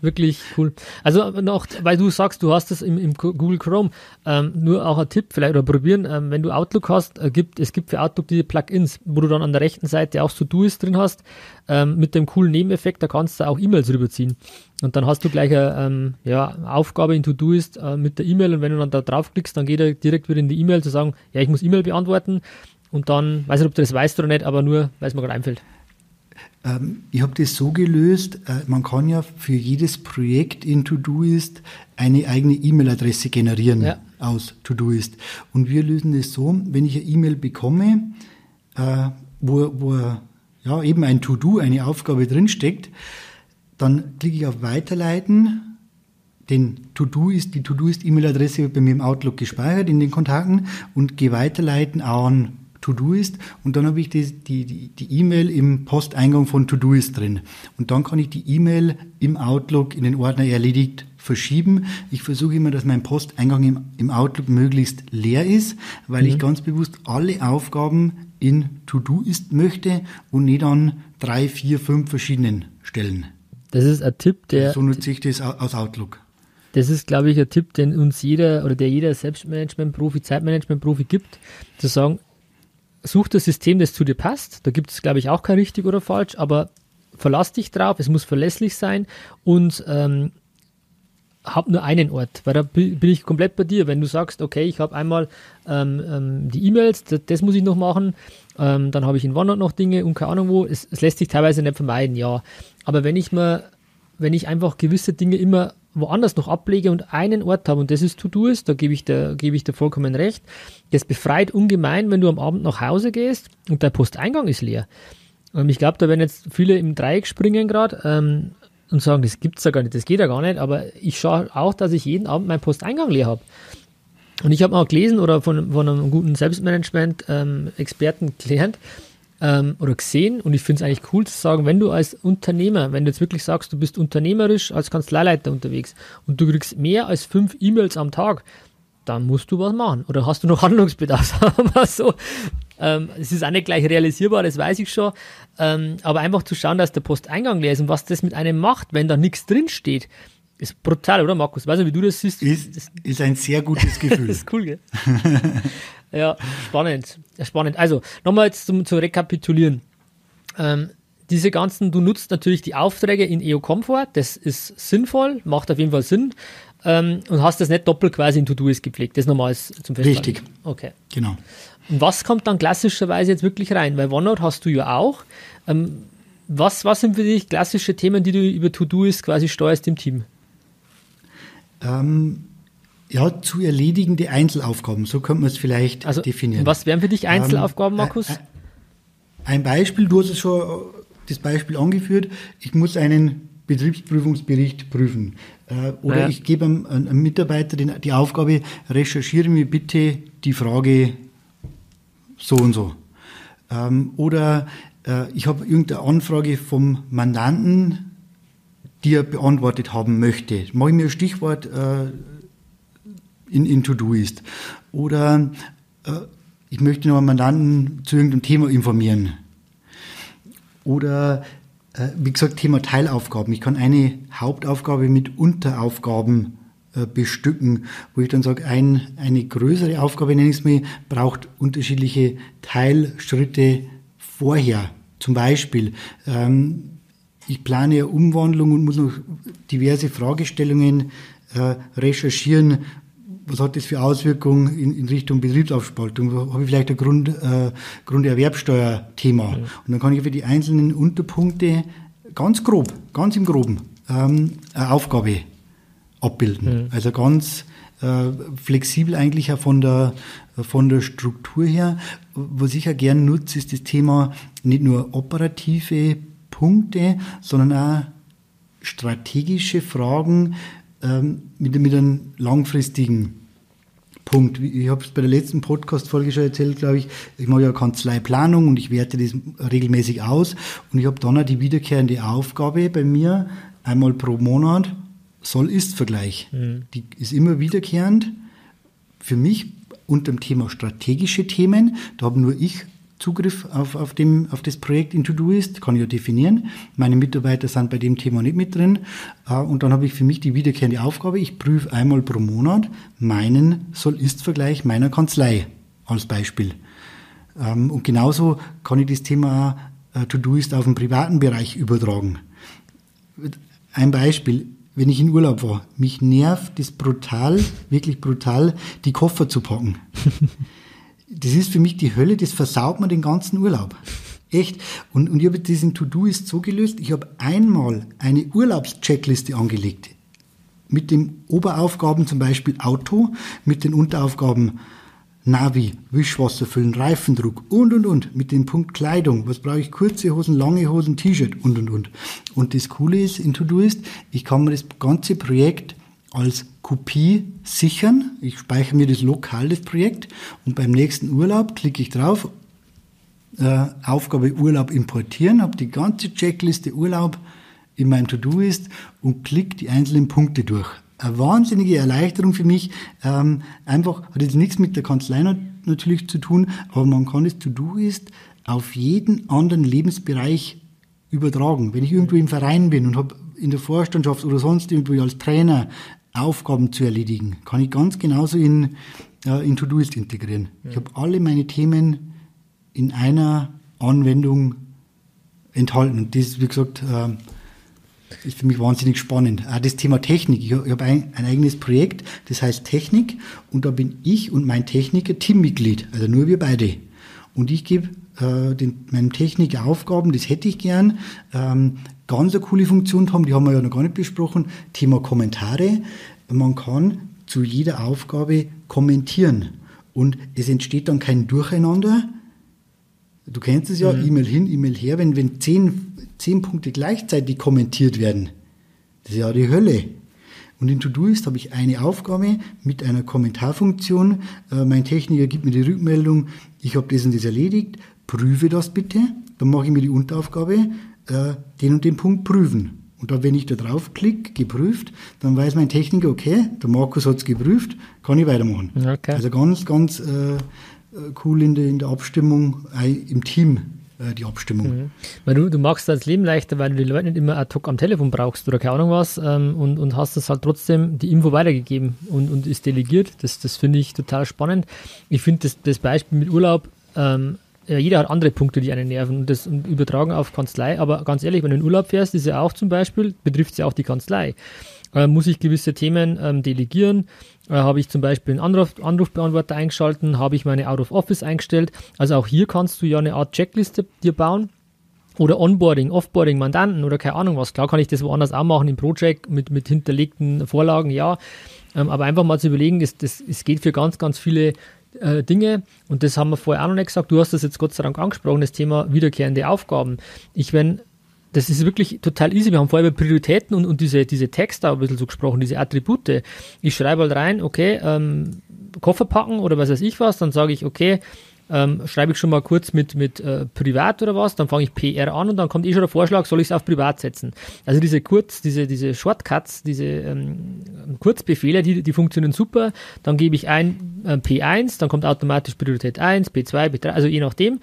wirklich cool. Also noch, weil du sagst, du hast es im, im Google Chrome, ähm, nur auch ein Tipp vielleicht oder probieren, ähm, wenn du Outlook hast, äh, gibt, es gibt für Outlook diese Plugins, wo du dann an der rechten Seite auch so Doist drin hast, ähm, mit dem coolen Nebeneffekt, da kannst du auch E-Mails rüberziehen. Und dann hast du gleich eine ähm, ja, Aufgabe in To-Doist äh, mit der E-Mail und wenn du dann da draufklickst, dann geht er direkt wieder in die E-Mail zu sagen, ja, ich muss E-Mail beantworten und dann, weiß nicht, ob du das weißt oder nicht, aber nur, weil es mir gerade einfällt. Ähm, ich habe das so gelöst, äh, man kann ja für jedes Projekt in Todoist eine eigene E-Mail-Adresse generieren ja. aus Todoist. Und wir lösen das so, wenn ich eine E-Mail bekomme, äh, wo, wo ja, eben ein To-Do, eine Aufgabe drinsteckt, dann klicke ich auf Weiterleiten. Den To-Do ist, die To-Do ist E-Mail-Adresse bei mir im Outlook gespeichert in den Kontakten und gehe weiterleiten an Todoist und dann habe ich die die die E-Mail im Posteingang von Todoist drin und dann kann ich die E-Mail im Outlook in den Ordner erledigt verschieben. Ich versuche immer, dass mein Posteingang im, im Outlook möglichst leer ist, weil mhm. ich ganz bewusst alle Aufgaben in Todoist möchte und nicht an drei, vier, fünf verschiedenen Stellen. Das ist ein Tipp, der. So nutze ich das aus Outlook. Das ist, glaube ich, ein Tipp, den uns jeder oder der jeder Selbstmanagement-Profi, Zeitmanagement-Profi gibt, zu sagen, such das System, das zu dir passt. Da gibt es, glaube ich, auch kein richtig oder falsch, aber verlass dich drauf, es muss verlässlich sein und ähm, hab nur einen Ort, weil da bin ich komplett bei dir. Wenn du sagst, okay, ich habe einmal ähm, ähm, die E-Mails, das, das, muss ich noch machen, ähm, dann habe ich in OneNote noch Dinge und keine Ahnung wo, es, es, lässt sich teilweise nicht vermeiden, ja. Aber wenn ich mir, wenn ich einfach gewisse Dinge immer woanders noch ablege und einen Ort habe und das ist To-Do-Ist, da gebe ich, dir, gebe ich dir vollkommen recht. Das befreit ungemein, wenn du am Abend nach Hause gehst und dein Posteingang ist leer. Und ich glaube, da werden jetzt viele im Dreieck springen gerade ähm, und sagen, das gibt's ja gar nicht, das geht ja gar nicht, aber ich schaue auch, dass ich jeden Abend meinen Posteingang leer habe. Und ich habe mal gelesen oder von, von einem guten Selbstmanagement-Experten ähm, gelernt, ähm, oder gesehen und ich finde es eigentlich cool zu sagen, wenn du als Unternehmer, wenn du jetzt wirklich sagst, du bist unternehmerisch als Kanzleileiter unterwegs und du kriegst mehr als fünf E-Mails am Tag, dann musst du was machen. Oder hast du noch Handlungsbedarf? so. Ähm, es ist auch nicht gleich realisierbar, das weiß ich schon. Ähm, aber einfach zu schauen, dass der Posteingang leer ist und was das mit einem macht, wenn da nichts drin steht, ist brutal, oder Markus? Weißt du, wie du das siehst? Ist, ist ein sehr gutes Gefühl. das ist cool, gell? Ja, spannend. Spannend. Also, nochmal jetzt zum, zu rekapitulieren. Ähm, diese ganzen, du nutzt natürlich die Aufträge in EO Comfort, das ist sinnvoll, macht auf jeden Fall Sinn. Ähm, und hast das nicht doppelt quasi in To-Do's gepflegt. Das nochmal zum Festhalten. Richtig. Okay. Genau. Und was kommt dann klassischerweise jetzt wirklich rein? Weil OneNote hast du ja auch. Ähm, was, was sind für dich klassische Themen, die du über To-Do's quasi steuerst im Team? Ähm, ja, zu erledigende Einzelaufgaben, so könnte man es vielleicht also, definieren. Was wären für dich Einzelaufgaben, ähm, Markus? Ein Beispiel, du hast es schon das Beispiel angeführt, ich muss einen Betriebsprüfungsbericht prüfen. Äh, oder ja. ich gebe einem, einem Mitarbeiter die, die, Aufgabe, recherchiere mir bitte die Frage so und so. Ähm, oder äh, ich habe irgendeine Anfrage vom Mandanten, die er beantwortet haben möchte. Mache ich mir ein Stichwort äh, in, in To-Do-Ist. Oder äh, ich möchte noch einen Mandanten zu irgendeinem Thema informieren. Oder äh, wie gesagt, Thema Teilaufgaben. Ich kann eine Hauptaufgabe mit Unteraufgaben äh, bestücken, wo ich dann sage, ein, eine größere Aufgabe, nenne ich es mir, braucht unterschiedliche Teilschritte vorher. Zum Beispiel, ähm, ich plane eine Umwandlung und muss noch diverse Fragestellungen äh, recherchieren, was hat das für Auswirkungen in, in Richtung Betriebsaufspaltung? Habe ich vielleicht ein Grund, äh, Grunderwerbsteuer-Thema? Ja. Und dann kann ich für die einzelnen Unterpunkte ganz grob, ganz im Groben, ähm, eine Aufgabe abbilden. Ja. Also ganz äh, flexibel eigentlich auch von der, von der Struktur her. Was ich ja gern nutze, ist das Thema nicht nur operative Punkte, sondern auch strategische Fragen ähm, mit, mit einem langfristigen Punkt. Ich habe es bei der letzten Podcast-Folge schon erzählt, glaube ich. Ich mache ja Kanzleiplanung und ich werte das regelmäßig aus. Und ich habe dann auch die wiederkehrende Aufgabe bei mir, einmal pro Monat, Soll-Ist-Vergleich. Mhm. Die ist immer wiederkehrend. Für mich unter dem Thema strategische Themen. Da habe nur ich Zugriff auf, auf, dem, auf das Projekt in Todoist, kann ich ja definieren. Meine Mitarbeiter sind bei dem Thema nicht mit drin. Äh, und dann habe ich für mich die wiederkehrende Aufgabe, ich prüfe einmal pro Monat meinen Soll-Ist-Vergleich meiner Kanzlei als Beispiel. Ähm, und genauso kann ich das Thema äh, Todoist auf den privaten Bereich übertragen. Ein Beispiel, wenn ich in Urlaub war, mich nervt es brutal, wirklich brutal, die Koffer zu packen. das ist für mich die Hölle, das versaut mir den ganzen Urlaub. Echt. Und, und ich habe diesen To-Do-Ist so gelöst, ich habe einmal eine Urlaubscheckliste angelegt. Mit den Oberaufgaben zum Beispiel Auto, mit den Unteraufgaben Navi, Wischwasser füllen, Reifendruck und und und. Mit dem Punkt Kleidung. Was brauche ich? Kurze Hosen, lange Hosen, T-Shirt und und und. Und das Coole ist in To-Do-Ist, ich kann mir das ganze Projekt als Kopie sichern. Ich speichere mir das lokal, das Projekt, und beim nächsten Urlaub klicke ich drauf, äh, Aufgabe Urlaub importieren, habe die ganze Checkliste Urlaub in meinem To-Do ist und klicke die einzelnen Punkte durch. Eine wahnsinnige Erleichterung für mich. Ähm, einfach hat jetzt nichts mit der Kanzlei natürlich zu tun, aber man kann das To-Do ist auf jeden anderen Lebensbereich übertragen. Wenn ich irgendwo im Verein bin und habe in der Vorstandschaft oder sonst irgendwo als Trainer Aufgaben zu erledigen. Kann ich ganz genauso in, äh, in To-Doist integrieren. Ja. Ich habe alle meine Themen in einer Anwendung enthalten. Und das, wie gesagt, äh, ist für mich wahnsinnig spannend. Auch das Thema Technik. Ich, ich habe ein, ein, eigenes Projekt, das heißt Technik. Und da bin ich und mein Techniker Teammitglied. Also nur wir beide. Und ich gebe äh, den, meinem Techniker Aufgaben, das hätte ich gern. Ähm, ganz eine coole Funktion haben, die haben wir ja noch gar nicht besprochen, Thema Kommentare. Man kann zu jeder Aufgabe kommentieren und es entsteht dann kein Durcheinander. Du kennst es ja, mhm. E-Mail hin, E-Mail her, wenn, wenn zehn, zehn Punkte gleichzeitig kommentiert werden, das ist ja die Hölle. Und in To-Do-Ist habe ich eine Aufgabe mit einer Kommentarfunktion. Äh, mein Techniker gibt mir die Rückmeldung, ich habe das und das erledigt, prüfe das bitte. Dann mache ich mir die Unteraufgabe, äh, den und den Punkt prüfen. Und da, wenn ich da draufklicke, geprüft, dann weiß mein Techniker, okay, der Markus hat es geprüft, kann ich weitermachen. Okay. Also ganz, ganz äh, cool in der, in der Abstimmung, im Team äh, die Abstimmung. Mhm. Weil du, du machst das Leben leichter, weil du die Leute nicht immer ad hoc am Telefon brauchst oder keine Ahnung was ähm, und, und hast das halt trotzdem die Info weitergegeben und, und ist delegiert. Das, das finde ich total spannend. Ich finde das, das Beispiel mit Urlaub ähm, ja, jeder hat andere Punkte, die einen nerven und das übertragen auf Kanzlei. Aber ganz ehrlich, wenn du in Urlaub fährst, ist ja auch zum Beispiel, betrifft es ja auch die Kanzlei. Äh, muss ich gewisse Themen ähm, delegieren? Äh, habe ich zum Beispiel einen Anruf, Anrufbeantworter eingeschalten? Habe ich meine Out of Office eingestellt? Also auch hier kannst du ja eine Art Checkliste dir bauen. Oder Onboarding, Offboarding, Mandanten oder keine Ahnung was. Klar kann ich das woanders auch machen im Project mit, mit hinterlegten Vorlagen, ja. Ähm, aber einfach mal zu überlegen, es, das, es geht für ganz, ganz viele äh, Dinge, und das haben wir vorher auch noch nicht gesagt, du hast das jetzt Gott sei Dank angesprochen, das Thema wiederkehrende Aufgaben. Ich, wenn, das ist wirklich total easy. Wir haben vorher über Prioritäten und, und diese, diese Texte ein bisschen so gesprochen, diese Attribute. Ich schreibe halt rein, okay, ähm, Koffer packen oder was weiß ich was, dann sage ich, okay, ähm, schreibe ich schon mal kurz mit, mit äh, Privat oder was, dann fange ich PR an und dann kommt eh schon der Vorschlag, soll ich es auf Privat setzen. Also diese Kurz, diese, diese Shortcuts, diese ähm, Kurzbefehle, die, die funktionieren super. Dann gebe ich ein äh, P1, dann kommt automatisch Priorität 1, P2, P3, also je nachdem.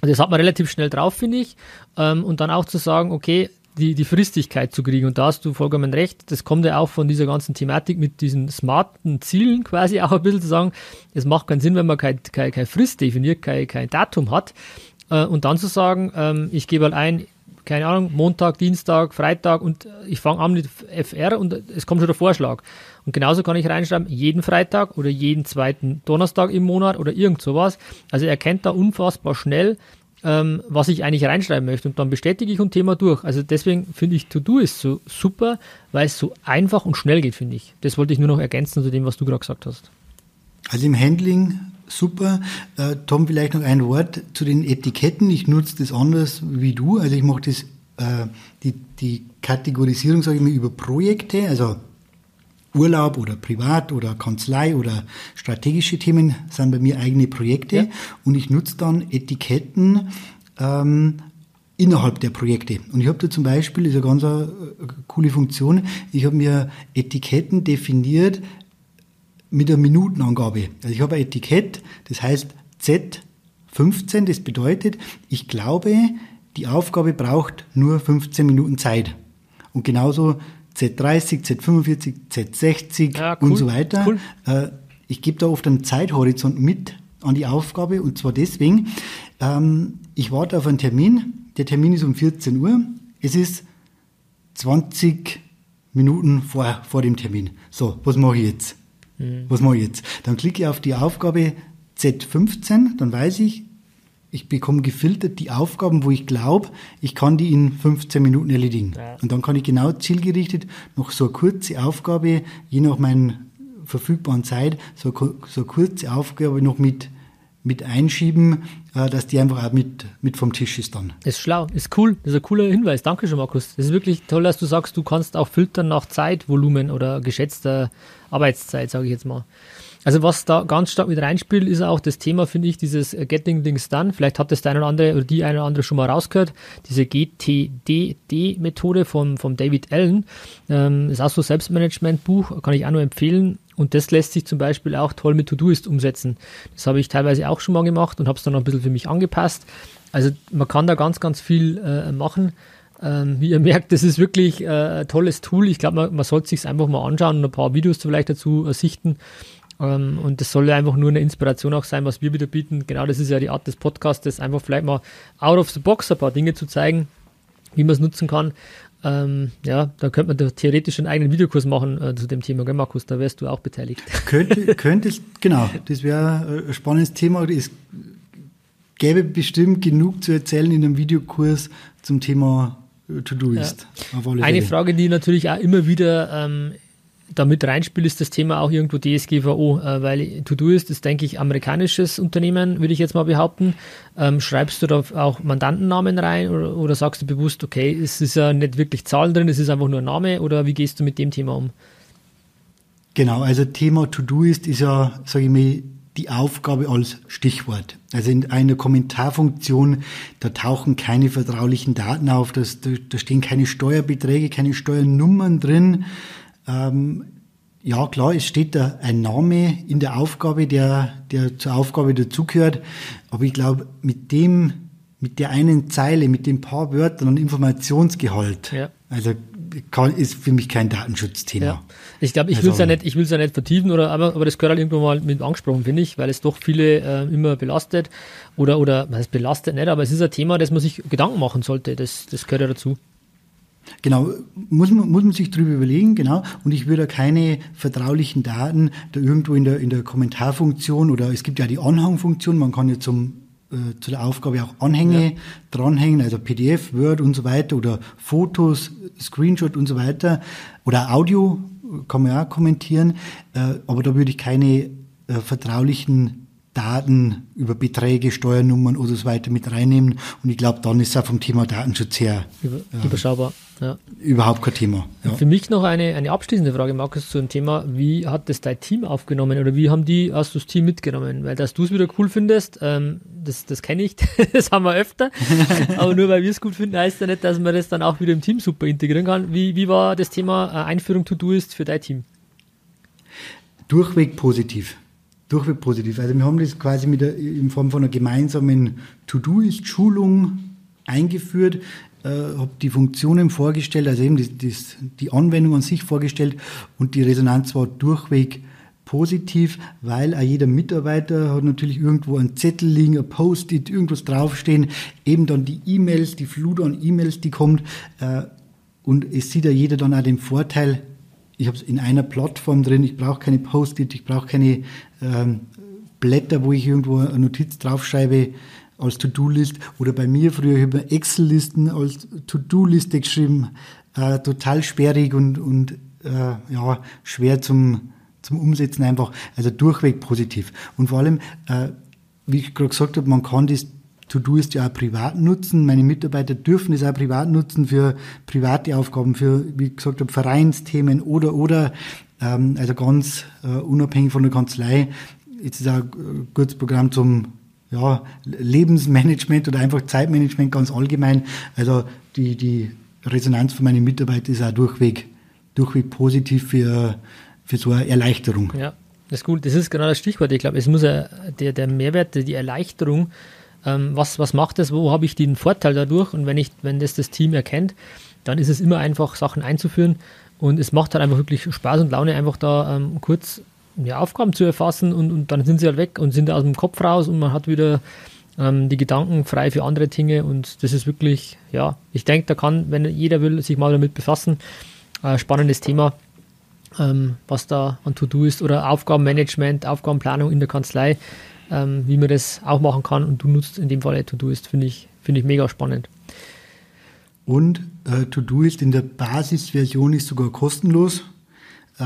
Also das hat man relativ schnell drauf, finde ich. Ähm, und dann auch zu sagen, okay, die, die Fristigkeit zu kriegen. Und da hast du vollkommen recht. Das kommt ja auch von dieser ganzen Thematik mit diesen smarten Zielen quasi auch ein bisschen zu sagen, es macht keinen Sinn, wenn man keine kein, kein Frist definiert, kein, kein Datum hat. Äh, und dann zu sagen, ähm, ich gebe halt ein, keine Ahnung, Montag, Dienstag, Freitag und ich fange an mit FR und es kommt schon der Vorschlag. Und genauso kann ich reinschreiben, jeden Freitag oder jeden zweiten Donnerstag im Monat oder irgend sowas. Also er kennt da unfassbar schnell, ähm, was ich eigentlich reinschreiben möchte. Und dann bestätige ich ein Thema durch. Also deswegen finde ich To-Do ist so super, weil es so einfach und schnell geht, finde ich. Das wollte ich nur noch ergänzen zu dem, was du gerade gesagt hast. Also im Handling super. Äh, Tom, vielleicht noch ein Wort zu den Etiketten. Ich nutze das anders wie du. Also ich mache das äh, die, die Kategorisierung, sage ich mal, über Projekte, also Urlaub oder Privat oder Kanzlei oder strategische Themen sind bei mir eigene Projekte ja. und ich nutze dann Etiketten ähm, innerhalb der Projekte. Und ich habe da zum Beispiel, ist eine ganz eine, äh, coole Funktion, ich habe mir Etiketten definiert mit einer Minutenangabe. Also ich habe ein Etikett, das heißt Z15, das bedeutet, ich glaube, die Aufgabe braucht nur 15 Minuten Zeit. Und genauso Z30, Z45, Z60 ja, cool, und so weiter. Cool. Äh, ich gebe da oft einen Zeithorizont mit an die Aufgabe und zwar deswegen, ähm, ich warte auf einen Termin, der Termin ist um 14 Uhr, es ist 20 Minuten vor, vor dem Termin. So, was mache ich jetzt? Mhm. Was mache ich jetzt? Dann klicke ich auf die Aufgabe Z15, dann weiß ich, ich bekomme gefiltert die Aufgaben, wo ich glaube, ich kann die in 15 Minuten erledigen. Ja. Und dann kann ich genau zielgerichtet noch so eine kurze Aufgabe, je nach meiner verfügbaren Zeit, so, so eine kurze Aufgabe noch mit, mit einschieben, äh, dass die einfach auch mit, mit vom Tisch ist dann. ist schlau, ist cool, das ist ein cooler Hinweis. Danke schon, Markus. Das ist wirklich toll, dass du sagst, du kannst auch filtern nach Zeitvolumen oder geschätzter Arbeitszeit, sage ich jetzt mal. Also was da ganz stark mit reinspielt, ist auch das Thema, finde ich, dieses äh, Getting Things Done. Vielleicht hat das der eine oder andere oder die eine oder andere schon mal rausgehört. Diese GTD-Methode vom, vom David Allen. Ähm, ist auch so Selbstmanagement-Buch, kann ich auch nur empfehlen. Und das lässt sich zum Beispiel auch toll mit Todoist umsetzen. Das habe ich teilweise auch schon mal gemacht und habe es dann noch ein bisschen für mich angepasst. Also man kann da ganz, ganz viel äh, machen. Ähm, wie ihr merkt, das ist wirklich äh, ein tolles Tool. Ich glaube, man, man sollte sich einfach mal anschauen und ein paar Videos vielleicht dazu äh, sichten. Ähm, und das soll ja einfach nur eine Inspiration auch sein, was wir wieder bieten. Genau das ist ja die Art des Podcasts, einfach vielleicht mal out of the box ein paar Dinge zu zeigen, wie man es nutzen kann. Ähm, ja, da könnte man da theoretisch einen eigenen Videokurs machen äh, zu dem Thema, gell, Markus? Da wärst du auch beteiligt. Könnte, könnte genau, das wäre ein spannendes Thema. Es gäbe bestimmt genug zu erzählen in einem Videokurs zum Thema äh, To-Do ist. Ja. Eine Frage, die natürlich auch immer wieder ähm, damit reinspielt, ist das Thema auch irgendwo DSGVO, äh, weil To-Do ist, ist denke ich amerikanisches Unternehmen, würde ich jetzt mal behaupten. Ähm, schreibst du da auch Mandantennamen rein oder, oder, sagst du bewusst, okay, es ist ja nicht wirklich Zahlen drin, es ist einfach nur ein Name oder wie gehst du mit dem Thema um? Genau, also Thema To-Do ist, ist ja, sage ich mal, die Aufgabe als Stichwort. Also in einer Kommentarfunktion, da tauchen keine vertraulichen Daten auf, das, da, da stehen keine Steuerbeträge, keine Steuernummern drin. Ähm, ja, klar, es steht da ein Name in der Aufgabe, der, der zur Aufgabe dazugehört. Aber ich glaube, mit dem, mit der einen Zeile, mit den paar Wörtern und Informationsgehalt, ja. also kann, ist für mich kein Datenschutzthema. Ja. Ich glaube, ich will es ja nicht, ich will ja nicht vertiefen, oder, aber, aber das gehört halt irgendwo mal mit angesprochen, finde ich, weil es doch viele äh, immer belastet oder, oder, was heißt belastet nicht, aber es ist ein Thema, das man sich Gedanken machen sollte. Das, das gehört ja dazu. Genau, muss man, muss man sich drüber überlegen, genau. Und ich würde keine vertraulichen Daten da irgendwo in der, in der Kommentarfunktion oder es gibt ja die Anhangfunktion, man kann ja zum, äh, zu der Aufgabe auch Anhänge ja. dranhängen, also PDF, Word und so weiter oder Fotos, Screenshot und so weiter oder Audio kann man ja auch kommentieren, äh, aber da würde ich keine äh, vertraulichen Daten über Beträge, Steuernummern oder so weiter mit reinnehmen. Und ich glaube, dann ist es auch vom Thema Datenschutz her Über, äh, überschaubar. Ja. Überhaupt kein Thema. Ja. Für mich noch eine, eine abschließende Frage, Markus, zu dem Thema, wie hat das dein Team aufgenommen oder wie haben die, hast du das Team mitgenommen? Weil, dass du es wieder cool findest, ähm, das, das kenne ich, das haben wir öfter. Aber nur weil wir es gut finden, heißt ja nicht, dass man das dann auch wieder im Team super integrieren kann. Wie, wie war das Thema äh, Einführung To-Do ist für dein Team? Durchweg positiv durchweg positiv. Also wir haben das quasi mit der, in Form von einer gemeinsamen To-Do-Ist-Schulung eingeführt, äh, habe die Funktionen vorgestellt, also eben das, das, die Anwendung an sich vorgestellt und die Resonanz war durchweg positiv, weil auch jeder Mitarbeiter hat natürlich irgendwo einen Zettel liegen, ein Post-it, irgendwas draufstehen, eben dann die E-Mails, die Flut an E-Mails, die kommt äh, und es sieht ja jeder dann auch den Vorteil, ich habe es in einer Plattform drin, ich brauche keine Post-it, ich brauche keine ähm, Blätter, wo ich irgendwo eine Notiz draufschreibe als To-Do-List. Oder bei mir früher, ich habe Excel-Listen als To-Do-Liste geschrieben, äh, total sperrig und, und äh, ja, schwer zum, zum Umsetzen einfach. Also durchweg positiv. Und vor allem, äh, wie ich gerade gesagt habe, man kann das To-Do ist ja auch privat nutzen. Meine Mitarbeiter dürfen es auch privat nutzen für private Aufgaben, für, wie gesagt habe, Vereinsthemen oder, oder, ähm, also ganz äh, unabhängig von der Kanzlei. Jetzt ist auch ein gutes Programm zum ja, Lebensmanagement oder einfach Zeitmanagement ganz allgemein. Also die, die Resonanz von meinen Mitarbeitern ist auch durchweg, durchweg positiv für, für so eine Erleichterung. Ja, das ist gut. Das ist genau das Stichwort. Ich glaube, es muss ja der, der Mehrwert, die Erleichterung, ähm, was, was macht das, wo habe ich den Vorteil dadurch? Und wenn ich, wenn das das Team erkennt, dann ist es immer einfach, Sachen einzuführen. Und es macht halt einfach wirklich Spaß und Laune, einfach da ähm, kurz ja, Aufgaben zu erfassen und, und dann sind sie halt weg und sind aus dem Kopf raus und man hat wieder ähm, die Gedanken frei für andere Dinge und das ist wirklich, ja, ich denke, da kann, wenn jeder will, sich mal damit befassen, äh, spannendes Thema, ähm, was da an To-Do ist oder Aufgabenmanagement, Aufgabenplanung in der Kanzlei, ähm, wie man das auch machen kann und du nutzt in dem Fall To-Do ist, finde ich, finde ich mega spannend. Und äh, To-Do ist in der Basisversion ist sogar kostenlos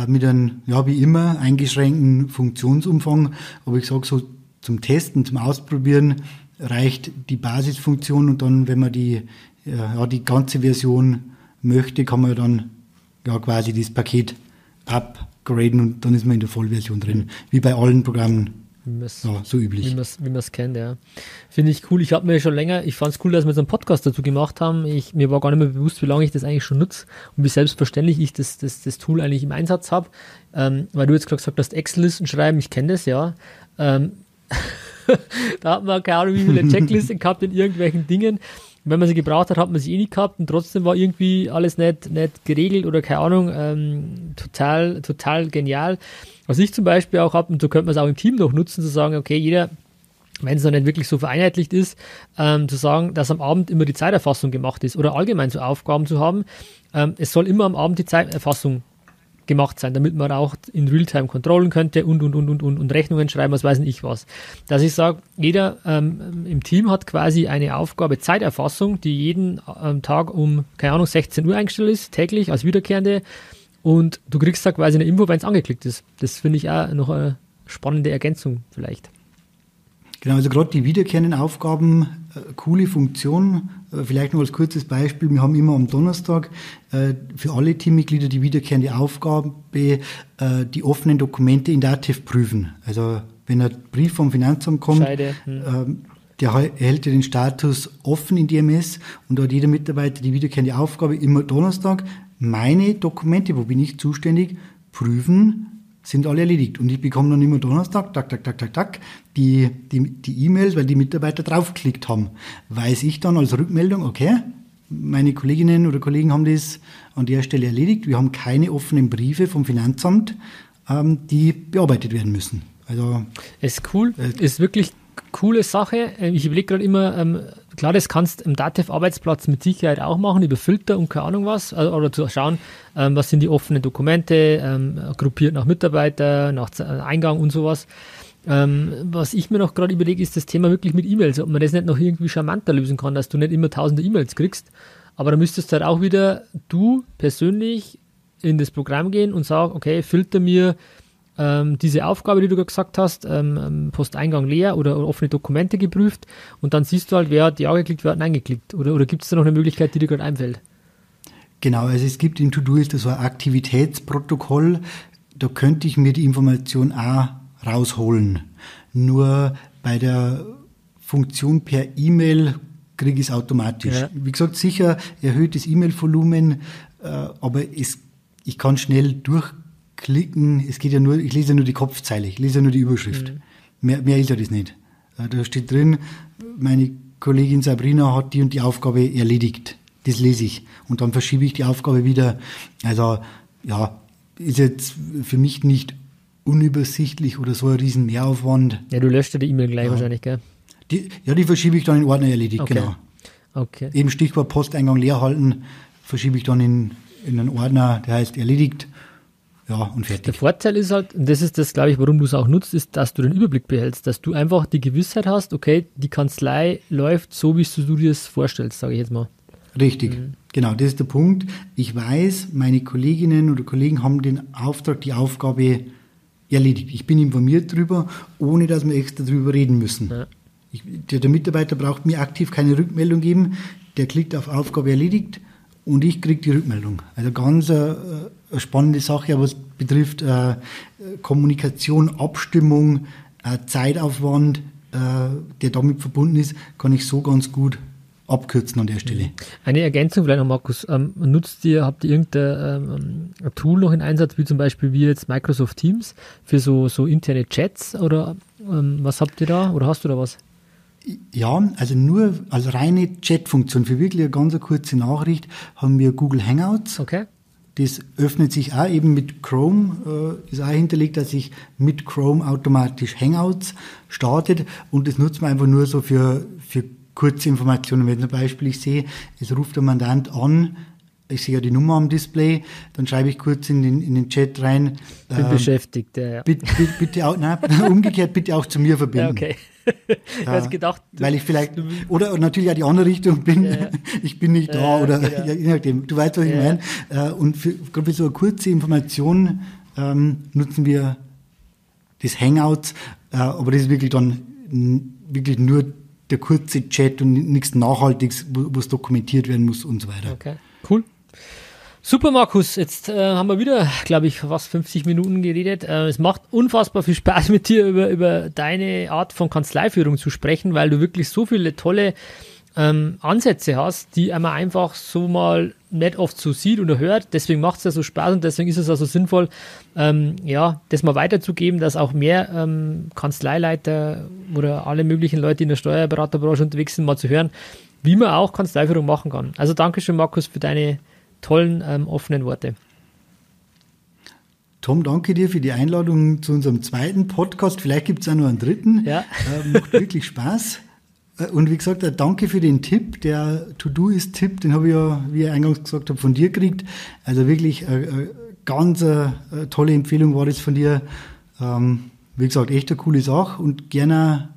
mit einem, ja, wie immer, eingeschränkten Funktionsumfang. Aber ich sage so, zum Testen, zum Ausprobieren reicht die Basisfunktion und dann, wenn man die, äh, ja, die ganze Version möchte, kann man dann ja quasi das Paket upgraden und dann ist man in der Vollversion drin. Wie bei allen Programmen ja, so üblich. Wie man es kennt, ja. Finde ich cool. Ich habe mir schon länger, ich fand es cool, dass wir so einen Podcast dazu gemacht haben. Ich, mir war gar nicht mehr bewusst, wie lange ich das eigentlich schon nutze und wie selbstverständlich ich das, das, das Tool eigentlich im Einsatz habe. Ähm, weil du jetzt gerade gesagt hast, Excel-Listen schreiben, ich kenne das ja. Ähm, da hat man keine Ahnung, wie viele Checklisten gehabt in irgendwelchen Dingen. wenn man sie gebraucht hat, hat man sie eh nicht gehabt und trotzdem war irgendwie alles nicht, nicht geregelt oder keine Ahnung, ähm, total, total genial. Was ich zum Beispiel auch habe, und so könnte man es auch im Team noch nutzen, zu sagen, okay, jeder, wenn es noch nicht wirklich so vereinheitlicht ist, ähm, zu sagen, dass am Abend immer die Zeiterfassung gemacht ist oder allgemein so Aufgaben zu haben. Ähm, es soll immer am Abend die Zeiterfassung gemacht sein, damit man auch in Realtime kontrollen könnte und, und, und, und, und, und Rechnungen schreiben, was weiß ich was. Dass ich sage, jeder ähm, im Team hat quasi eine Aufgabe Zeiterfassung, die jeden ähm, Tag um, keine Ahnung, 16 Uhr eingestellt ist, täglich als wiederkehrende und du kriegst da quasi eine Info, wenn es angeklickt ist. Das finde ich auch noch eine spannende Ergänzung vielleicht. Genau, also gerade die wiederkehrenden Aufgaben, äh, coole Funktion. Äh, vielleicht noch als kurzes Beispiel. Wir haben immer am Donnerstag äh, für alle Teammitglieder die wiederkehrende Aufgabe, äh, die offenen Dokumente in Dativ prüfen. Also wenn ein Brief vom Finanzamt kommt. Hm. Ähm, der erhält ja den Status offen in DMS und da hat jeder Mitarbeiter die wiederkehrende Aufgabe immer Donnerstag meine Dokumente, wo bin ich zuständig, prüfen, sind alle erledigt. Und ich bekomme dann immer Donnerstag, tak, tak, tak, tak, tak, die, die, die E-Mails, weil die Mitarbeiter draufgeklickt haben. Weiß ich dann als Rückmeldung, okay, meine Kolleginnen oder Kollegen haben das an der Stelle erledigt. Wir haben keine offenen Briefe vom Finanzamt, ähm, die bearbeitet werden müssen. Also ist cool, äh, ist wirklich coole Sache. Ich überlege gerade immer, ähm, klar, das kannst im Datev-Arbeitsplatz mit Sicherheit auch machen, über Filter und keine Ahnung was, also, oder zu schauen, ähm, was sind die offenen Dokumente, ähm, gruppiert nach Mitarbeiter, nach Eingang und sowas. Ähm, was ich mir noch gerade überlege, ist das Thema wirklich mit E-Mails, ob man das nicht noch irgendwie charmanter lösen kann, dass du nicht immer tausende E-Mails kriegst, aber da müsstest du halt auch wieder du persönlich in das Programm gehen und sagen, okay, filter mir ähm, diese Aufgabe, die du gerade gesagt hast, ähm, ähm, Posteingang leer oder, oder, offene Dokumente geprüft und dann siehst du halt, wer hat Ja geklickt, wer hat Nein geklickt. Oder, oder gibt es da noch eine Möglichkeit, die dir gerade einfällt? Genau, also es gibt in To-Do ist so ein Aktivitätsprotokoll, da könnte ich mir die Information auch rausholen. Nur bei der Funktion per E-Mail kriege ich es automatisch. Ja. Wie gesagt, sicher erhöhtes E-Mail-Volumen, äh, aber es, ich kann schnell durch klicken, es geht ja nur, ich lese ja nur die Kopfzeile, ich lese ja nur die Überschrift. Mhm. Mehr, mehr ist ja das nicht. Da steht drin, meine Kollegin Sabrina hat die und die Aufgabe erledigt. Das lese ich. Und dann verschiebe ich die Aufgabe wieder. Also, ja, ist jetzt für mich nicht unübersichtlich oder so ein riesen Mehraufwand. Ja, du löscht ja die E-Mail gleich ja. wahrscheinlich, gell? Die, ja, die verschiebe ich dann in Ordner erledigt, okay. genau. Okay. Eben Stichwort Posteingang leer halten, verschiebe ich dann in, in einen Ordner, der heißt erledigt ja, und fertig. Der Vorteil ist halt, und das ist das, glaube ich, warum du es auch nutzt, ist, dass du den Überblick behältst, dass du einfach die Gewissheit hast, okay, die Kanzlei läuft so, wie du dir das vorstellst, sage ich jetzt mal. Richtig, mhm. genau, das ist der Punkt. Ich weiß, meine Kolleginnen oder Kollegen haben den Auftrag, die Aufgabe erledigt. Ich bin informiert darüber, ohne dass wir extra darüber reden müssen. Ja. Ich, der, der, Mitarbeiter braucht mir aktiv keine Rückmeldung geben, der klickt auf Aufgabe erledigt und ich kriege die Rückmeldung. Also ganz äh, eine spannende Sache, was betrifft äh, Kommunikation, Abstimmung, äh, Zeitaufwand, äh, der damit verbunden ist, kann ich so ganz gut abkürzen an der Stelle. Eine Ergänzung vielleicht noch, Markus. Ähm, nutzt ihr, habt ihr irgendein ähm, Tool noch in Einsatz, wie zum Beispiel wie jetzt Microsoft Teams für so, so interne Chats oder ähm, was habt ihr da oder hast du da was? Ja, also nur als reine Chat-Funktion für wirklich eine ganz kurze Nachricht haben wir Google Hangouts. Okay. Das öffnet sich auch eben mit Chrome, äh, ist auch hinterlegt, dass sich mit Chrome automatisch Hangouts startet und das nutzt man einfach nur so für, für kurze Informationen. Wenn zum Beispiel ich sehe, es ruft der Mandant an, ich sehe ja die Nummer am Display, dann schreibe ich kurz in den, in den Chat rein. Bin ähm, beschäftigt, ja. Bitte, bitte, bitte auch, nein, umgekehrt bitte auch zu mir verbinden. Ja, okay. ich habe gedacht, weil ich vielleicht oder natürlich auch die andere Richtung bin. Ja. Ich bin nicht da oder genau. ja, je nachdem. Du weißt, was ich meine. Äh, und für, für so eine kurze Information ähm, nutzen wir das Hangout, äh, aber das ist wirklich dann wirklich nur der kurze Chat und nichts Nachhaltiges, wo es dokumentiert werden muss und so weiter. Okay, cool. Super, Markus. Jetzt äh, haben wir wieder, glaube ich, fast 50 Minuten geredet. Äh, es macht unfassbar viel Spaß mit dir über, über deine Art von Kanzleiführung zu sprechen, weil du wirklich so viele tolle ähm, Ansätze hast, die man einfach so mal nicht oft so sieht oder hört. Deswegen macht es ja so Spaß und deswegen ist es also sinnvoll, ähm, ja, das mal weiterzugeben, dass auch mehr ähm, Kanzleileiter oder alle möglichen Leute in der Steuerberaterbranche unterwegs sind, mal zu hören, wie man auch Kanzleiführung machen kann. Also danke schön, Markus, für deine tollen, ähm, offenen Worte. Tom, danke dir für die Einladung zu unserem zweiten Podcast. Vielleicht gibt es auch noch einen dritten. Ja. Äh, macht wirklich Spaß. Äh, und wie gesagt, äh, danke für den Tipp. Der To-Do-Ist-Tipp, den habe ich ja, wie ich eingangs gesagt habe, von dir gekriegt. Also wirklich eine, äh, eine ganz eine tolle Empfehlung war das von dir. Ähm, wie gesagt, echt eine coole Sache und gerne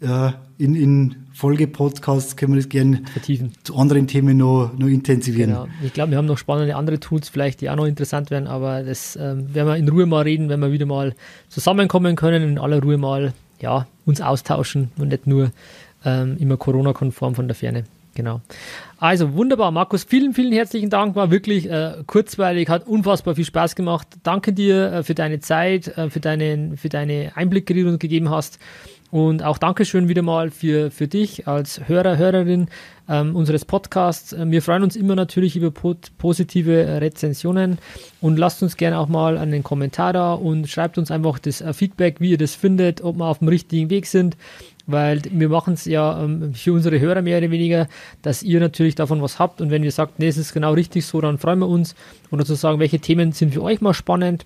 äh, in, in Folge-Podcasts können wir das gerne vertiefen. Zu anderen Themen noch, noch intensivieren. Genau. Ich glaube, wir haben noch spannende andere Tools vielleicht, die auch noch interessant werden, aber das ähm, werden wir in Ruhe mal reden, wenn wir wieder mal zusammenkommen können, in aller Ruhe mal ja, uns austauschen und nicht nur ähm, immer Corona-konform von der Ferne. Genau. Also wunderbar, Markus, vielen, vielen herzlichen Dank. War wirklich äh, kurzweilig, hat unfassbar viel Spaß gemacht. Danke dir äh, für deine Zeit, äh, für, deinen, für deine Einblicke, die du uns gegeben hast. Und auch Dankeschön wieder mal für, für dich als Hörer, Hörerin ähm, unseres Podcasts. Ähm, wir freuen uns immer natürlich über positive Rezensionen. Und lasst uns gerne auch mal einen Kommentar da und schreibt uns einfach das äh, Feedback, wie ihr das findet, ob wir auf dem richtigen Weg sind, weil wir machen es ja ähm, für unsere Hörer mehr oder weniger, dass ihr natürlich davon was habt. Und wenn ihr sagt, nee, es ist genau richtig so, dann freuen wir uns. Oder zu sagen, welche Themen sind für euch mal spannend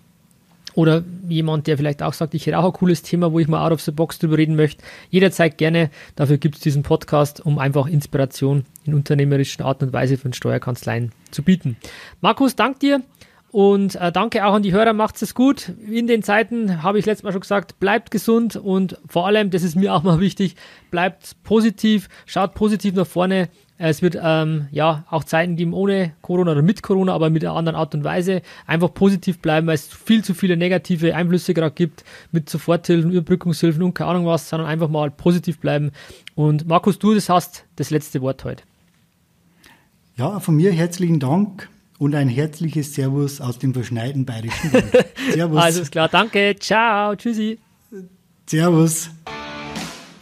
oder jemand, der vielleicht auch sagt, ich hätte auch ein cooles Thema, wo ich mal out of the box drüber reden möchte, jederzeit gerne. Dafür gibt es diesen Podcast, um einfach Inspiration in unternehmerischen Art und Weise von Steuerkanzleien zu bieten. Markus, dank dir. Und äh, danke auch an die Hörer, macht es gut. In den Zeiten habe ich letztes Mal schon gesagt, bleibt gesund und vor allem, das ist mir auch mal wichtig, bleibt positiv, schaut positiv nach vorne. Es wird ähm, ja auch Zeiten geben ohne Corona oder mit Corona, aber mit einer anderen Art und Weise. Einfach positiv bleiben, weil es viel zu viele negative Einflüsse gerade gibt mit Soforthilfen, Überbrückungshilfen und keine Ahnung was, sondern einfach mal positiv bleiben. Und Markus, du das hast das letzte Wort heute. Ja, von mir herzlichen Dank und ein herzliches Servus aus dem verschneiten bayerischen Servus. Alles klar, danke, ciao, tschüssi. Servus.